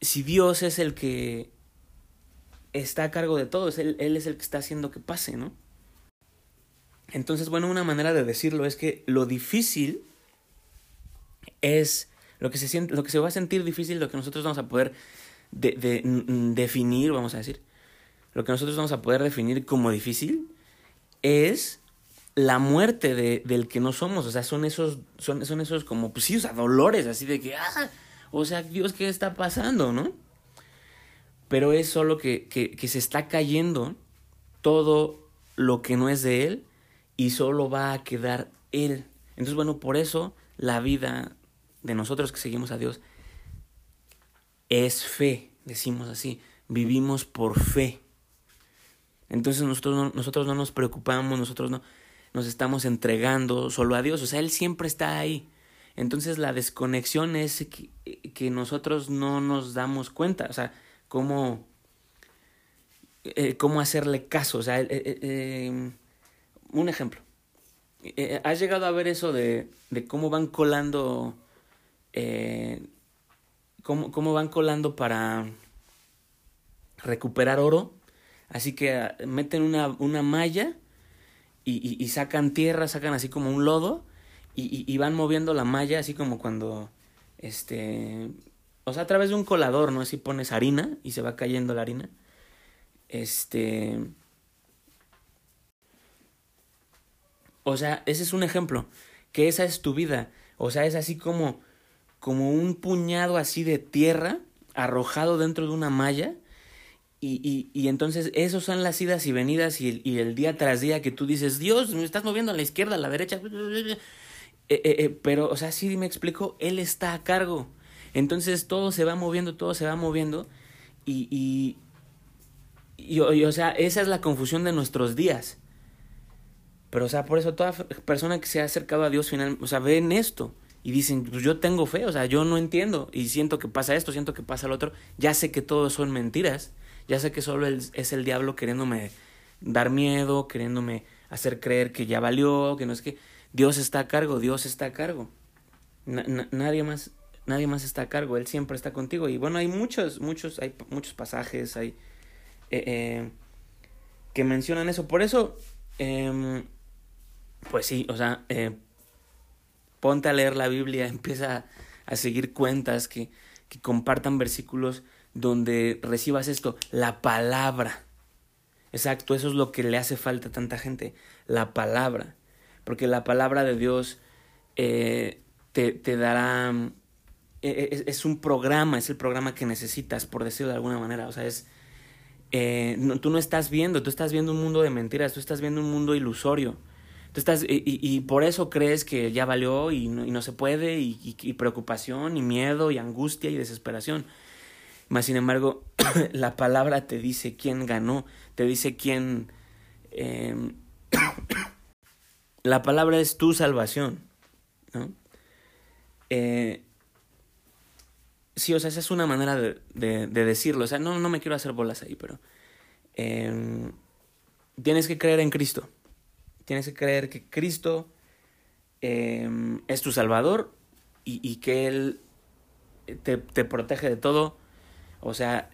si Dios es el que está a cargo de todo, él, él es el que está haciendo que pase, ¿no? Entonces, bueno, una manera de decirlo es que lo difícil es lo que se siente, lo que se va a sentir difícil, lo que nosotros vamos a poder de, de, definir, vamos a decir, lo que nosotros vamos a poder definir como difícil es la muerte de, del que no somos, o sea, son esos, son, son esos como, pues sí, o sea, dolores, así de que, ah, o sea, Dios, ¿qué está pasando, no? Pero es solo que, que, que se está cayendo todo lo que no es de Él y solo va a quedar Él. Entonces, bueno, por eso la vida de nosotros que seguimos a Dios es fe, decimos así, vivimos por fe. Entonces nosotros no, nosotros no nos preocupamos, nosotros no, nos estamos entregando solo a Dios, o sea, Él siempre está ahí. Entonces la desconexión es que, nosotros no nos damos cuenta, o sea, cómo, eh, cómo hacerle caso, o sea, eh, eh, un ejemplo. ¿Has llegado a ver eso de, de cómo van colando, cómo, cómo van colando para recuperar oro? Así que ah, meten una, una malla y, y, sacan tierra, sacan así como un lodo y, y, van moviendo la malla así como cuando, este, o sea, a través de un colador, ¿no? Así pones harina y se va cayendo la harina. Este... O sea, ese es un ejemplo, que esa es tu vida. O sea, es así como, como un puñado así de tierra arrojado dentro de una malla y, y, y, entonces esos son las idas y venidas y el, y el, día tras día que tú dices, Dios, me estás moviendo a la izquierda, a la derecha. Eh, eh, eh, pero, o sea, sí me explico, Él está a cargo. Entonces todo se va moviendo, todo se va moviendo. Y, y, o sea, esa es la confusión de nuestros días. Pero, o sea, por eso toda persona que se ha acercado a Dios, final, o sea, ven esto y dicen, pues yo tengo fe, o sea, yo no entiendo y siento que pasa esto, siento que pasa lo otro, ya sé que todo son mentiras ya sé que solo es el diablo queriéndome dar miedo, queriéndome hacer creer que ya valió, que no es que Dios está a cargo, Dios está a cargo. nadie más nadie más está a cargo, él siempre está contigo y bueno, hay muchos muchos hay muchos pasajes hay eh, eh, que mencionan eso, por eso em, pues sí, o sea, eh, ponte a leer la Biblia, [LAUGHS] empieza a seguir cuentas que, que compartan versículos donde recibas esto, la palabra. Exacto, eso es lo que le hace falta a tanta gente, la palabra. Porque la palabra de Dios eh, te, te, dará... Eh, es, es, un programa, es el programa que necesitas, por decirlo de alguna manera. O sea, es... Eh, no, tú no estás viendo, tú estás viendo un mundo de mentiras, tú estás viendo un mundo ilusorio. Tú estás, y, y, por eso crees que ya valió y no, y no se puede, y, y, preocupación, y miedo, y angustia, y desesperación. Más sin embargo, [CLEARS THROAT] la palabra te dice quién ganó, te dice quién... Eh, [CLEARS THROAT] la palabra es tu salvación, ¿no? Eh, sí, o sea, esa es una manera de, de, de, decirlo. O sea, no, no me quiero hacer bolas ahí, pero... Eh, tienes que creer en Cristo. Tienes que creer que Cristo em, es tu Salvador y, y que Él te, te protege de todo. O sea,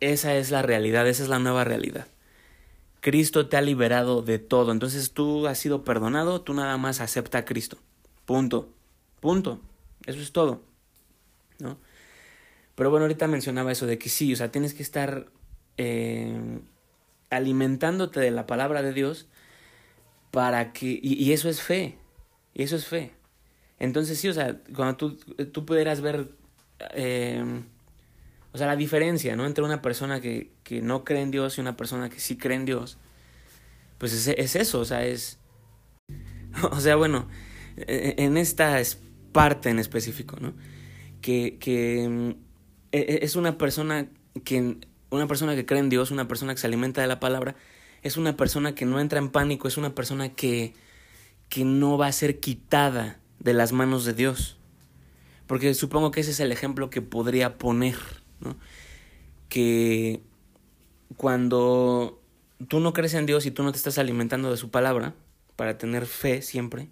esa es la realidad, esa es la nueva realidad. Cristo te ha liberado de todo. Entonces tú has sido perdonado, tú nada más acepta a Cristo. Punto. Punto. Eso es todo. ¿No? Pero bueno, ahorita mencionaba eso de que sí, o sea, tienes que estar eh, alimentándote de la palabra de Dios para que... Y, eso es fe. Y eso es fe. Entonces sí, o sea, cuando tú, tú pudieras ver... Eh, o sea, la diferencia, ¿no? Entre una persona que, que, no cree en Dios y una persona que sí cree en Dios. Pues es, es eso, o sea, es... [LAUGHS] O sea, bueno, e, en esta parte en específico, ¿no? Que, que mm, e, e, es una persona que una persona que cree en Dios, una persona que se alimenta de la palabra, es una persona que no entra en pánico, es una persona que, que no va a ser quitada de las manos de Dios. Porque supongo que ese es el ejemplo que podría poner, Que cuando tú no crees en Dios y tú no te estás alimentando de su palabra, para tener fe siempre,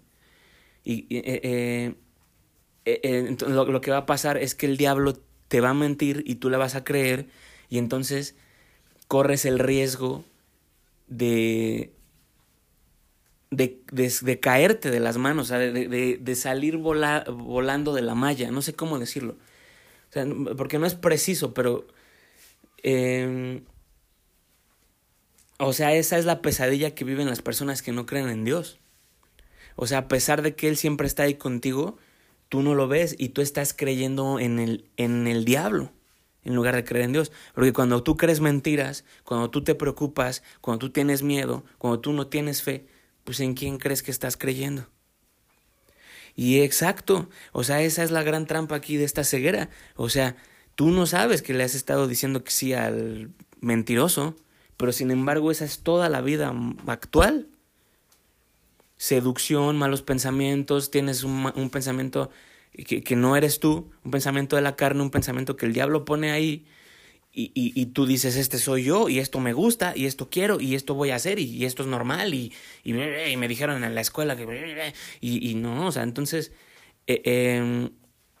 y eh, eh, eh, lo, lo que va a pasar es que el diablo te va a mentir y tú le vas a creer y entonces corres el riesgo de, de, de, caerte de las manos, de, de, salir volando de la malla, no sé cómo decirlo. O sea, porque no es preciso, pero... Em, o sea, esa es la pesadilla que viven las personas que no creen en Dios. O sea, a pesar de que Él siempre está ahí contigo, tú no lo ves y tú estás creyendo en el, en el diablo en lugar de creer en Dios. Porque cuando tú crees mentiras, cuando tú te preocupas, cuando tú tienes miedo, cuando tú no tienes fe, pues en quién crees que estás creyendo. Y exacto, o sea, esa es la gran trampa aquí de esta ceguera. O sea, tú no sabes que le has estado diciendo que sí al mentiroso, pero sin embargo esa es toda la vida actual. Seducción, malos pensamientos, tienes un, un pensamiento que, que, no eres tú, un pensamiento de la carne, un pensamiento que el diablo pone ahí, y, y, tú dices, este soy yo, y esto me gusta, y esto quiero, y esto voy a hacer, y, esto es normal, y, me dijeron en la escuela que... Y, no, o sea, entonces, eh, eh,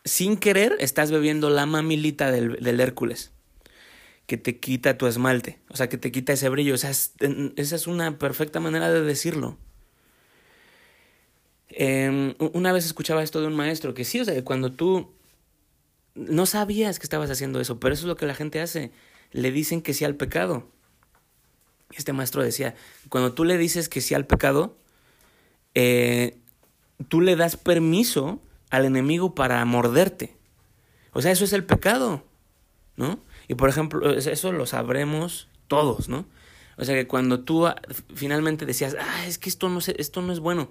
sin querer, estás bebiendo la mamilita del, del Hércules que te quita tu esmalte, o sea, que te quita ese brillo. O sea, es, esa es una perfecta manera de decirlo. Eh, una vez escuchaba esto de un maestro que sí, o sea, cuando tú no sabías que estabas haciendo eso, pero eso es lo que la gente hace. Le dicen que sí al pecado. Este maestro decía, cuando tú le dices que sí al pecado, eh, tú le das permiso al enemigo para morderte. O sea, eso es el pecado, ¿no? Y por ejemplo, eso lo sabremos todos, ¿no? O sea, que cuando tú ah, finalmente decías, ah, es que esto no, esto no es bueno,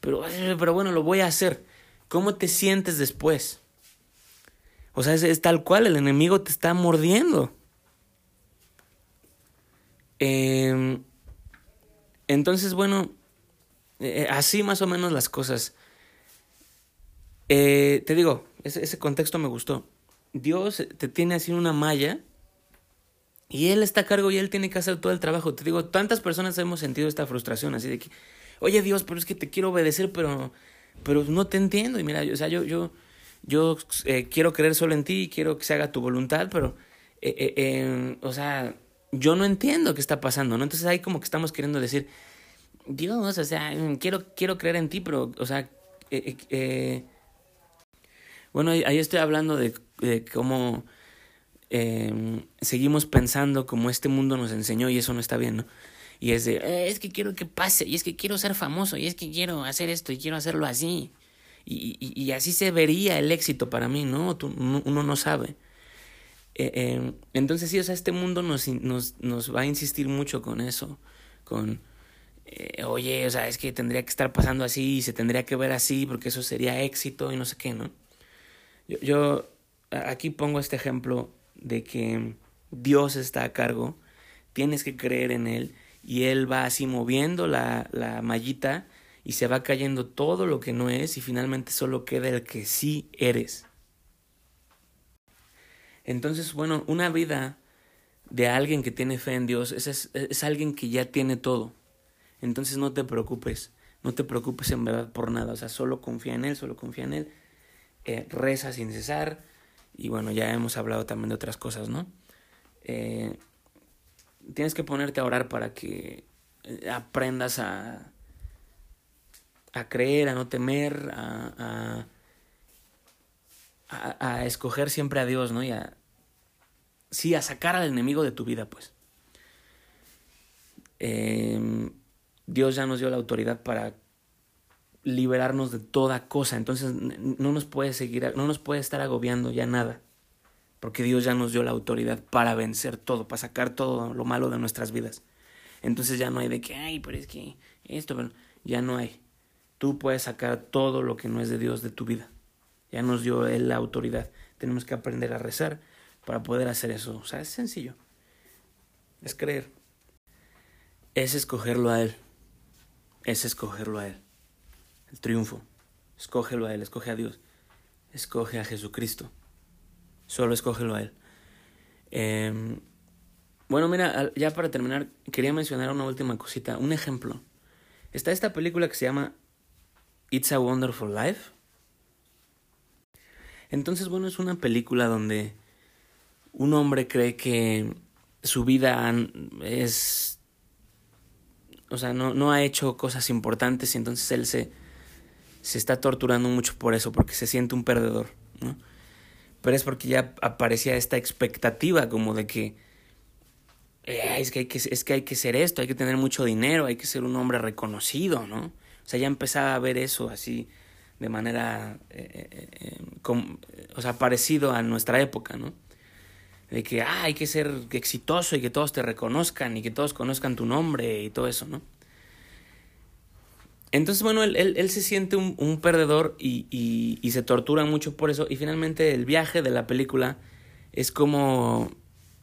pero, pero bueno, lo voy a hacer. ¿Cómo te sientes después? O sea, es, tal cual, el enemigo te está mordiendo. Em, entonces, bueno, eh, así más o menos las cosas. Eh, te digo, ese, contexto me gustó. Dios te tiene así una malla y Él está a cargo y Él tiene que hacer todo el trabajo. Te digo, tantas personas hemos sentido esta frustración así de que oye Dios, pero es que te quiero obedecer, pero, pero no te entiendo. Y mira, o sea, yo, yo, yo eh, quiero creer solo en ti, quiero que se haga tu voluntad, pero, eh, eh, o sea, yo no entiendo qué está pasando, ¿no? Entonces ahí como que estamos queriendo decir, Dios, o sea, quiero, quiero creer en ti, pero, o sea, bueno, ahí estoy hablando de, de cómo seguimos pensando como este mundo nos enseñó y eso no está bien, ¿no? Y es de, es que quiero que pase, y es que quiero ser famoso, y es que quiero hacer esto, y quiero hacerlo así. Y, y, y así se vería el éxito para mí, ¿no? Tú, uno no sabe. Eh, eh, entonces sí, o sea, este mundo nos, nos, nos va a insistir mucho con eso, con, eh, oye, o sea, es que tendría que estar pasando así y se tendría que ver así porque eso sería éxito y no sé qué, ¿no? Yo, yo aquí pongo este ejemplo de que Dios está a cargo, tienes que creer en Él y él va así moviendo la, la mallita y se va cayendo todo lo que no es y finalmente solo queda el que sí eres. Entonces, bueno, una vida de alguien que tiene fe en Dios es, es, es, alguien que ya tiene todo. Entonces no te preocupes. no te preocupes en verdad por nada, o sea, solo confía en Él, solo confía en Él, eh, reza sin cesar, y bueno, ya hemos hablado también de otras cosas, ¿no? Eh, tienes que ponerte a orar para que eh, aprendas a, a creer, a no temer, a, a, a, escoger siempre a Dios, ¿no? Y a, sí, a sacar al enemigo de tu vida, pues. Eh, Dios ya nos dio la autoridad para liberarnos de toda cosa, entonces no nos puede seguir, no nos puede estar agobiando ya nada, porque Dios ya nos dio la autoridad para vencer todo, para sacar todo lo malo de nuestras vidas. Entonces ya no hay de que, ay, pero es que esto, pero ya no hay. Tú puedes sacar todo lo que no es de Dios de tu vida. Ya nos dio Él la autoridad. Tenemos que aprender a rezar para poder hacer eso. O sea, es sencillo. Es creer. Es escogerlo a Él es escogerlo a Él. El triunfo. Escógelo a Él, escoge a Dios. Escoge a Jesucristo. Solo escógelo a Él. Em, bueno, mira, ya para terminar, quería mencionar una última cosita, un ejemplo. Está esta película que se llama It's a Wonderful Life. Entonces, bueno, es una película donde un hombre cree que su vida es o sea, no, no ha hecho cosas importantes y entonces él se, se está torturando mucho por eso, porque se siente un perdedor, ¿no? Pero es porque ya aparecía esta expectativa como de que eh, es, que hay que es que hay que ser esto, hay que tener mucho dinero, hay que ser un hombre reconocido, ¿no? Sea, ya empezaba a ver eso así de manera, eh, eh, o sea, parecido a nuestra época, ¿no? de que ah, hay que ser exitoso y que todos te reconozcan y que todos conozcan tu nombre y todo eso, ¿no? Entonces, bueno, él, él, se siente un, un perdedor y, y, y, se tortura mucho por eso. Y finalmente el viaje de la película es como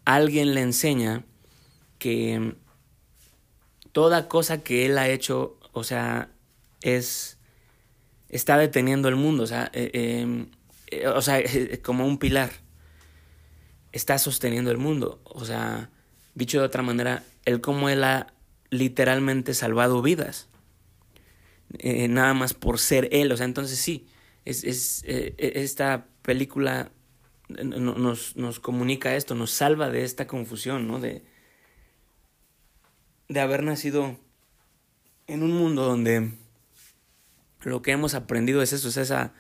alguien le enseña que toda cosa que él ha hecho, o sea, es... está deteniendo el mundo, o sea, eh, em, eh, o sea, [LAUGHS] como un pilar está sosteniendo el mundo. O sea, dicho de otra manera, el cómo él ha literalmente salvado vidas. Eh, nada más por ser él. O sea, entonces sí, es, es eh, esta película nos, nos comunica esto, nos salva de esta confusión, ¿no? De, de haber nacido en un mundo donde lo que hemos aprendido es eso, es esa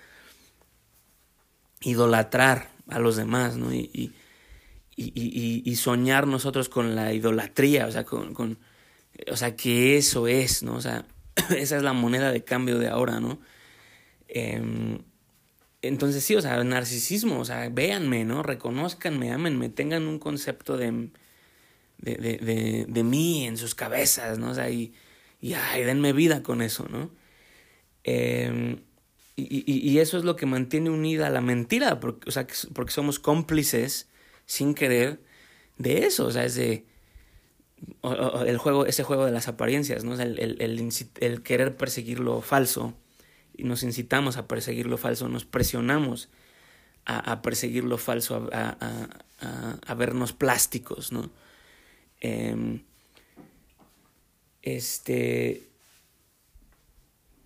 idolatrar a los demás, ¿no? y, y, y, y, soñar nosotros con la idolatría, o sea, con, con, o sea, que eso es, ¿no? O sea, [CLEARS THROAT] esa es la moneda de cambio de ahora, ¿no? Eh, entonces sí, o sea, narcisismo, o sea, véanme, ¿no? Reconózcanme, ámenme, tengan un concepto de, de, de, de, de mí en sus cabezas, ¿no? O sea, y, y ay, denme vida con eso, ¿no? Eh, y, y, y, eso es lo que mantiene unida la mentira, porque, o sea, porque somos cómplices sin querer de eso, o sea, es de el juego, ese juego de las apariencias, ¿no? el, el, el, querer perseguir lo falso y nos incitamos a perseguir lo falso, nos presionamos a, a perseguir lo falso, a, a, a, vernos plásticos, ¿no? Eh, este.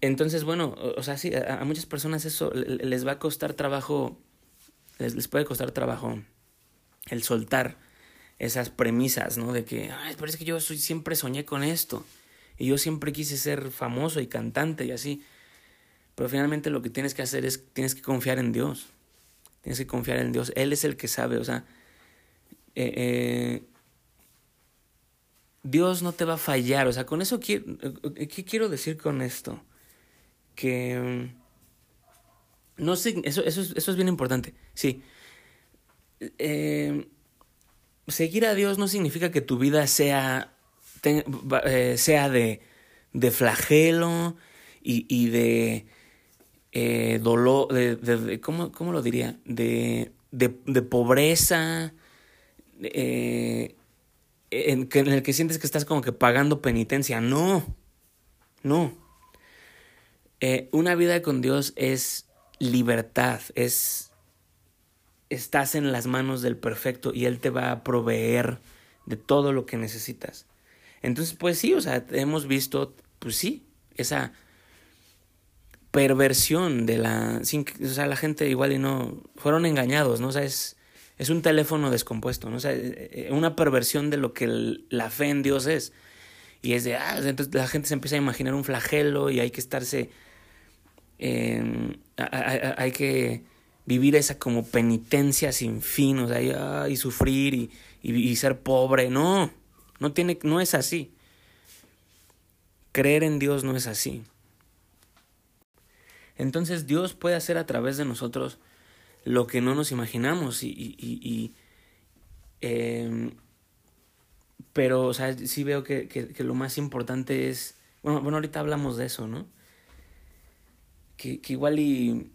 Entonces, bueno, o, sea, sí, a, muchas personas eso les va a costar trabajo, les, puede costar trabajo el soltar esas premisas, ¿no? De que, pero es que yo soy, siempre soñé con esto. Y yo siempre quise ser famoso y cantante y así. Pero finalmente lo que tienes que hacer es, tienes que confiar en Dios. Tienes que confiar en Dios. Él es el que sabe, o sea, eh, eh, Dios no te va a fallar. O sea, con eso, quiero, eh, ¿qué quiero decir con esto? Que... No sé, eso, eso, eso es bien importante. Sí, eh, seguir a Dios no significa que tu vida sea, eh, sea de, de flagelo y, y de eh, dolor, de, de, ¿cómo, ¿cómo, lo diría? De, de, pobreza, en, en el que sientes que estás como que pagando penitencia. No, no. Eh, una vida con Dios es libertad, es estás en las manos del perfecto y Él te va a proveer de todo lo que necesitas. Entonces, pues sí, o sea, hemos visto, pues sí, esa perversión de la... o sea, la gente igual y no... Fueron engañados, ¿no? O sea, es, es un teléfono descompuesto, ¿no? O sea, eh, eh, una perversión de lo que la fe en Dios es. Y es de, ah, entonces la gente se empieza a imaginar un flagelo y hay que estarse... hay que vivir esa como penitencia sin fin, o sea, y, sufrir y, y, ser pobre. No, no, tiene, no es así. Creer en Dios no es así. Entonces Dios puede hacer a través de nosotros lo que no nos imaginamos y, y eh, pero, o sea, sí veo que, que, lo más importante es, bueno, bueno, ahorita hablamos de eso, ¿no? Que, igual y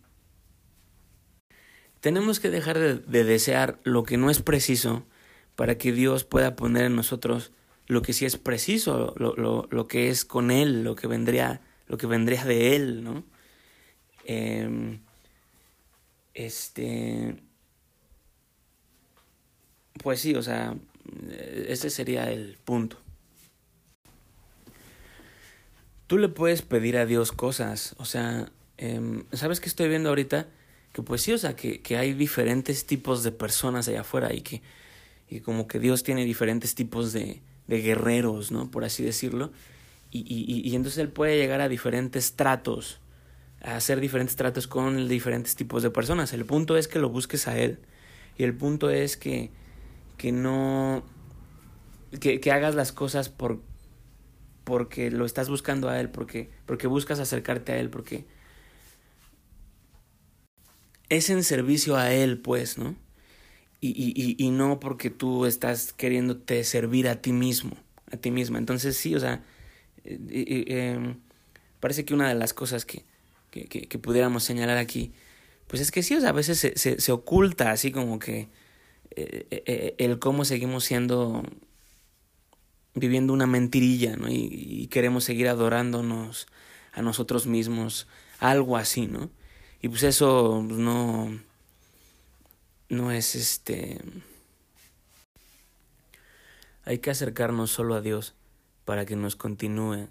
tenemos que dejar de, desear lo que no es preciso para que Dios pueda poner en nosotros lo que sí es preciso, lo, lo, lo que es con Él, lo que vendría, lo que vendría de Él, ¿no? Em, este. Pues sí, o sea, ese sería el punto. Tú le puedes pedir a Dios cosas, o sea, em, ¿sabes qué estoy viendo ahorita? que pues sí, o sea, que, que hay diferentes tipos de personas allá afuera y que y como que Dios tiene diferentes tipos de, de guerreros, ¿no? Por así decirlo. Y, y, y, entonces Él puede llegar a diferentes tratos, a hacer diferentes tratos con diferentes tipos de personas. El punto es que lo busques a Él. Y el punto es que, que no... Que, que hagas las cosas por, porque lo estás buscando a Él, porque, porque buscas acercarte a Él, porque es en servicio a Él, pues, ¿no? Y, y, y, no porque tú estás queriéndote servir a ti mismo, a ti misma. Entonces sí, o sea, eh, em, parece que una de las cosas que, que, que, pudiéramos señalar aquí, pues es que sí, o sea, a veces se, se, se oculta así como que eh, eh, el cómo seguimos siendo, viviendo una mentirilla, ¿no? Y, y queremos seguir adorándonos a nosotros mismos, algo así, ¿no? Y pues eso pues, no, no es este... Hay que acercarnos solo a Dios para que nos continúe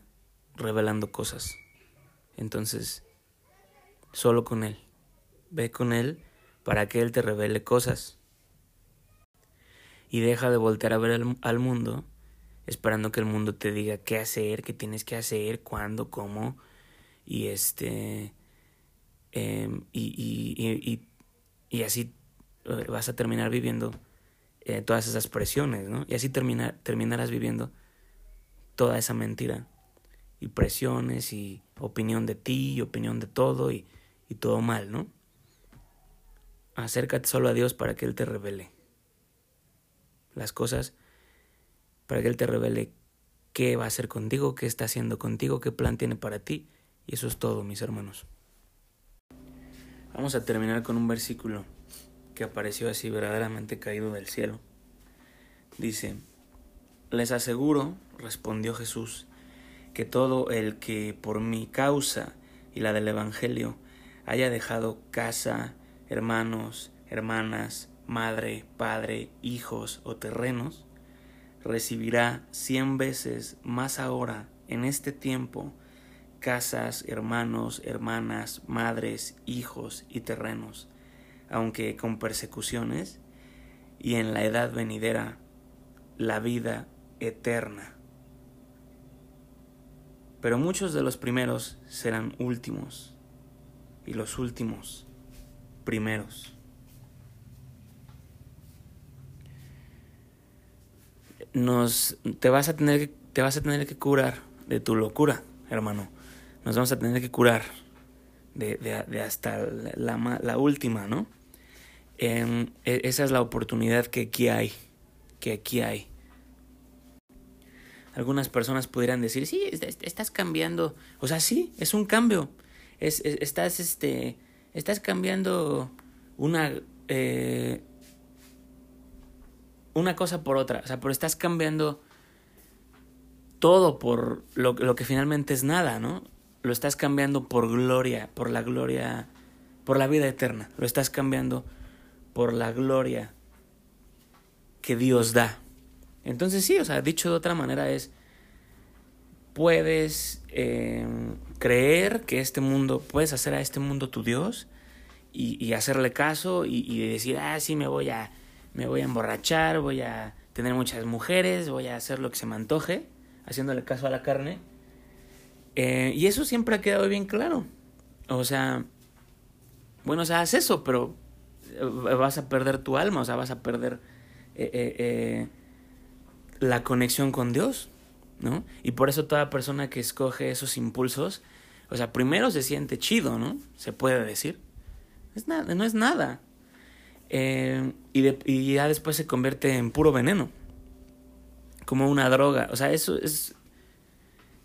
revelando cosas. Entonces, solo con Él. Ve con Él para que Él te revele cosas. Y deja de voltear a ver al, al, mundo esperando que el mundo te diga qué hacer, qué tienes que hacer, cuándo, cómo. Y este Em, y, y, y, y, así eh, vas a terminar viviendo eh, todas esas presiones, ¿no? Y así terminar, terminarás viviendo toda esa mentira y presiones y opinión de ti y opinión de todo y, y todo mal, ¿no? Acércate solo a Dios para que Él te revele las cosas, para que Él te revele qué va a hacer contigo, qué está haciendo contigo, qué plan tiene para ti. Y eso es todo, mis hermanos. Vamos a terminar con un versículo que apareció así verdaderamente caído del cielo. Dice, les aseguro, respondió Jesús, que todo el que por mi causa y la del Evangelio haya dejado casa, hermanos, hermanas, madre, padre, hijos o terrenos, recibirá cien veces más ahora en este tiempo casas, hermanos, hermanas, madres, hijos y terrenos, aunque con persecuciones, y en la edad venidera la vida eterna. Pero muchos de los primeros serán últimos, y los últimos primeros. Nos te vas a tener te vas a tener que curar de tu locura, hermano nos vamos a tener que curar de, hasta la, última, ¿no? Em, e, esa es la oportunidad que aquí hay, que aquí hay. Algunas personas pudieran decir, sí, estás cambiando. O sea, sí, es un cambio. Es, estás, este, estás cambiando una, eh, una cosa por otra. O sea, pero estás cambiando todo por lo, lo que finalmente es nada, ¿no? Lo estás cambiando por gloria, por la gloria, por la vida eterna. Lo estás cambiando por la gloria que Dios da. Entonces sí, o sea, dicho de otra manera es, puedes eh, creer que este mundo, puedes hacer a este mundo tu Dios y, y hacerle caso y, y, decir, ah, sí, me voy a, me voy a emborrachar, voy a tener muchas mujeres, voy a hacer lo que se me antoje, haciéndole caso a la carne. Eh, y eso siempre ha quedado bien claro. O sea, bueno, o sea, haz eso, pero eh, vas a perder tu alma, o sea, vas a perder eh, eh, la conexión con Dios, ¿no? Y por eso toda persona que escoge esos impulsos, o sea, primero se siente chido, ¿no? Se puede decir. Es nada, no es nada. y, y ya después se convierte en puro veneno. Como una droga. O sea, eso es.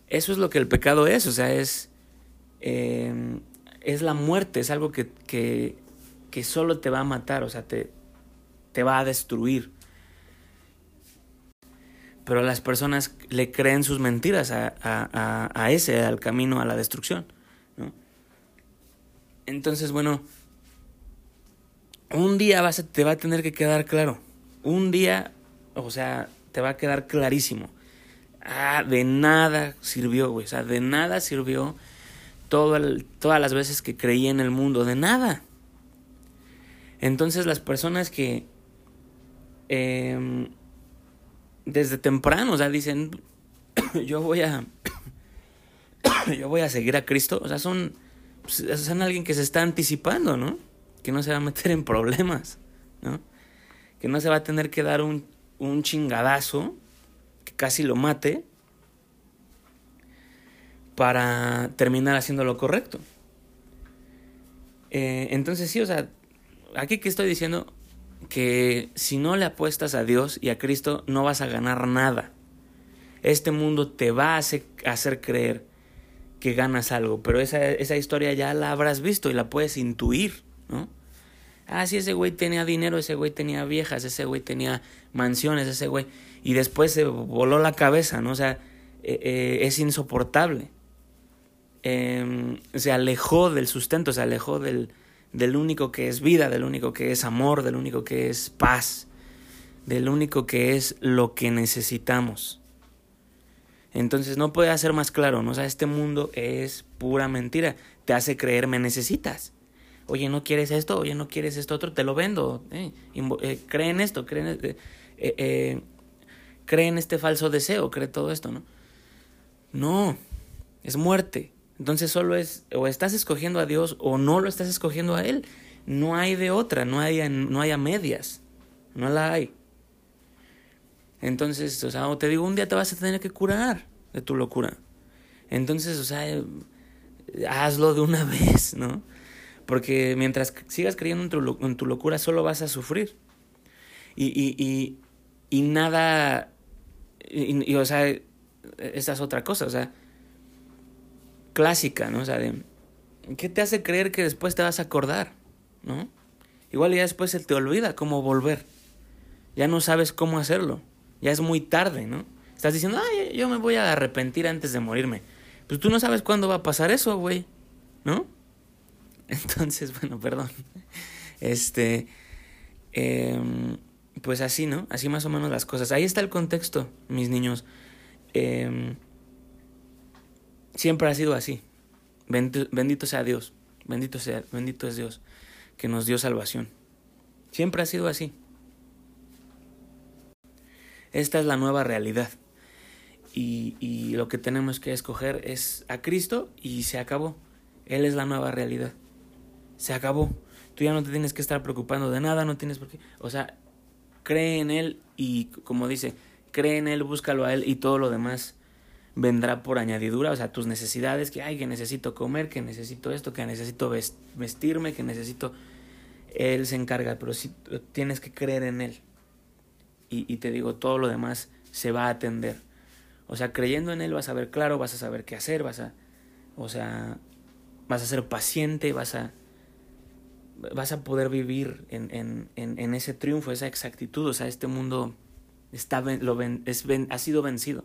Eso es lo que el pecado es. O sea, es. es la muerte. Es algo que, que, que solo te va a matar. O sea, te, te va a destruir pero las personas le creen sus mentiras a, a, a ese, al camino a la destrucción. ¿no? Entonces, bueno, un día vas a, te va a tener que quedar claro. Un día, o sea, te va a quedar clarísimo. Ah, de nada sirvió, güey. O sea, de nada sirvió todo todas las veces que creí en el mundo. De nada. Entonces las personas que eh, desde temprano, o sea, dicen, [COUGHS] yo voy a, [COUGHS] yo voy a seguir a Cristo, o sea, son, pues, son alguien que se está anticipando, ¿no? Que no se va a meter en problemas, ¿no? Que no se va a tener que dar un, un chingadazo casi lo mate para terminar haciendo lo correcto. Eh, entonces sí, o sea, aquí que estoy diciendo, que si no le apuestas a Dios y a Cristo no vas a ganar nada. Este mundo te va a hacer, creer que ganas algo, pero esa, esa historia ya la habrás visto y la puedes intuir, ¿no? Ah, sí, ese güey tenía dinero, ese güey tenía viejas, ese güey tenía mansiones, ese güey. Y después se voló la cabeza, ¿no? O sea, eh, eh, es insoportable. Em, se alejó del sustento, se alejó del, del único que es vida, del único que es amor, del único que es paz, del único que es lo que necesitamos. Entonces no puede ser más claro, ¿no? O sea, este mundo es pura mentira. Te hace creer me necesitas. Oye, ¿no quieres esto? Oye, ¿no quieres esto otro? Te lo vendo. Eh, eh, cree en esto, cree en, eh, cree en este falso deseo, cree todo esto, ¿no? No, es muerte. Entonces solo es o estás escogiendo a Dios o no lo estás escogiendo a Él. No hay de otra, no hay, no hay a medias, no la hay. Entonces, o sea, te digo, un día te vas a tener que curar de tu locura. Entonces, o sea, hazlo de una [LAUGHS] vez, ¿no? Porque mientras sigas creyendo en tu, locura, solo vas a sufrir. Y, y, y nada, y, o sea, esa es otra cosa, o sea, clásica, ¿no? O sea, de, ¿qué te hace creer que después te vas a acordar? ¿No? Igual ya después se te olvida cómo volver. Ya no sabes cómo hacerlo. Ya es muy tarde, ¿no? Estás diciendo, ay, yo me voy a arrepentir antes de morirme. Pues tú no sabes cuándo va a pasar eso, güey. ¿No? [LAUGHS] Entonces, bueno, perdón. Este. Em, pues así, ¿no? Así más o menos las cosas. Ahí está el contexto, mis niños. Eh, Siempre ha sido así. Bendito sea Dios. Bendito sea, bendito es Dios que nos dio salvación. Siempre ha sido así. Esta es la nueva realidad. Y, y, lo que tenemos que escoger es a Cristo y se acabó. Él es la nueva realidad. Se acabó. Tú ya no te tienes que estar preocupando de nada, no tienes por qué. O sea, cree en Él y como dice, cree en Él, búscalo a Él y todo lo demás vendrá por añadidura, o sea, tus necesidades, que hay, que necesito comer, que necesito esto, que necesito vestirme, que necesito... Él se encarga, pero si tienes que creer en Él. Y, y te digo, todo lo demás se va a atender. O sea, creyendo en Él vas a ver claro, vas a saber qué hacer, vas a... O sea, vas a ser paciente, vas a... Vas a poder vivir en, en, en, ese triunfo, esa exactitud. O sea, este mundo está, lo es, ha sido vencido.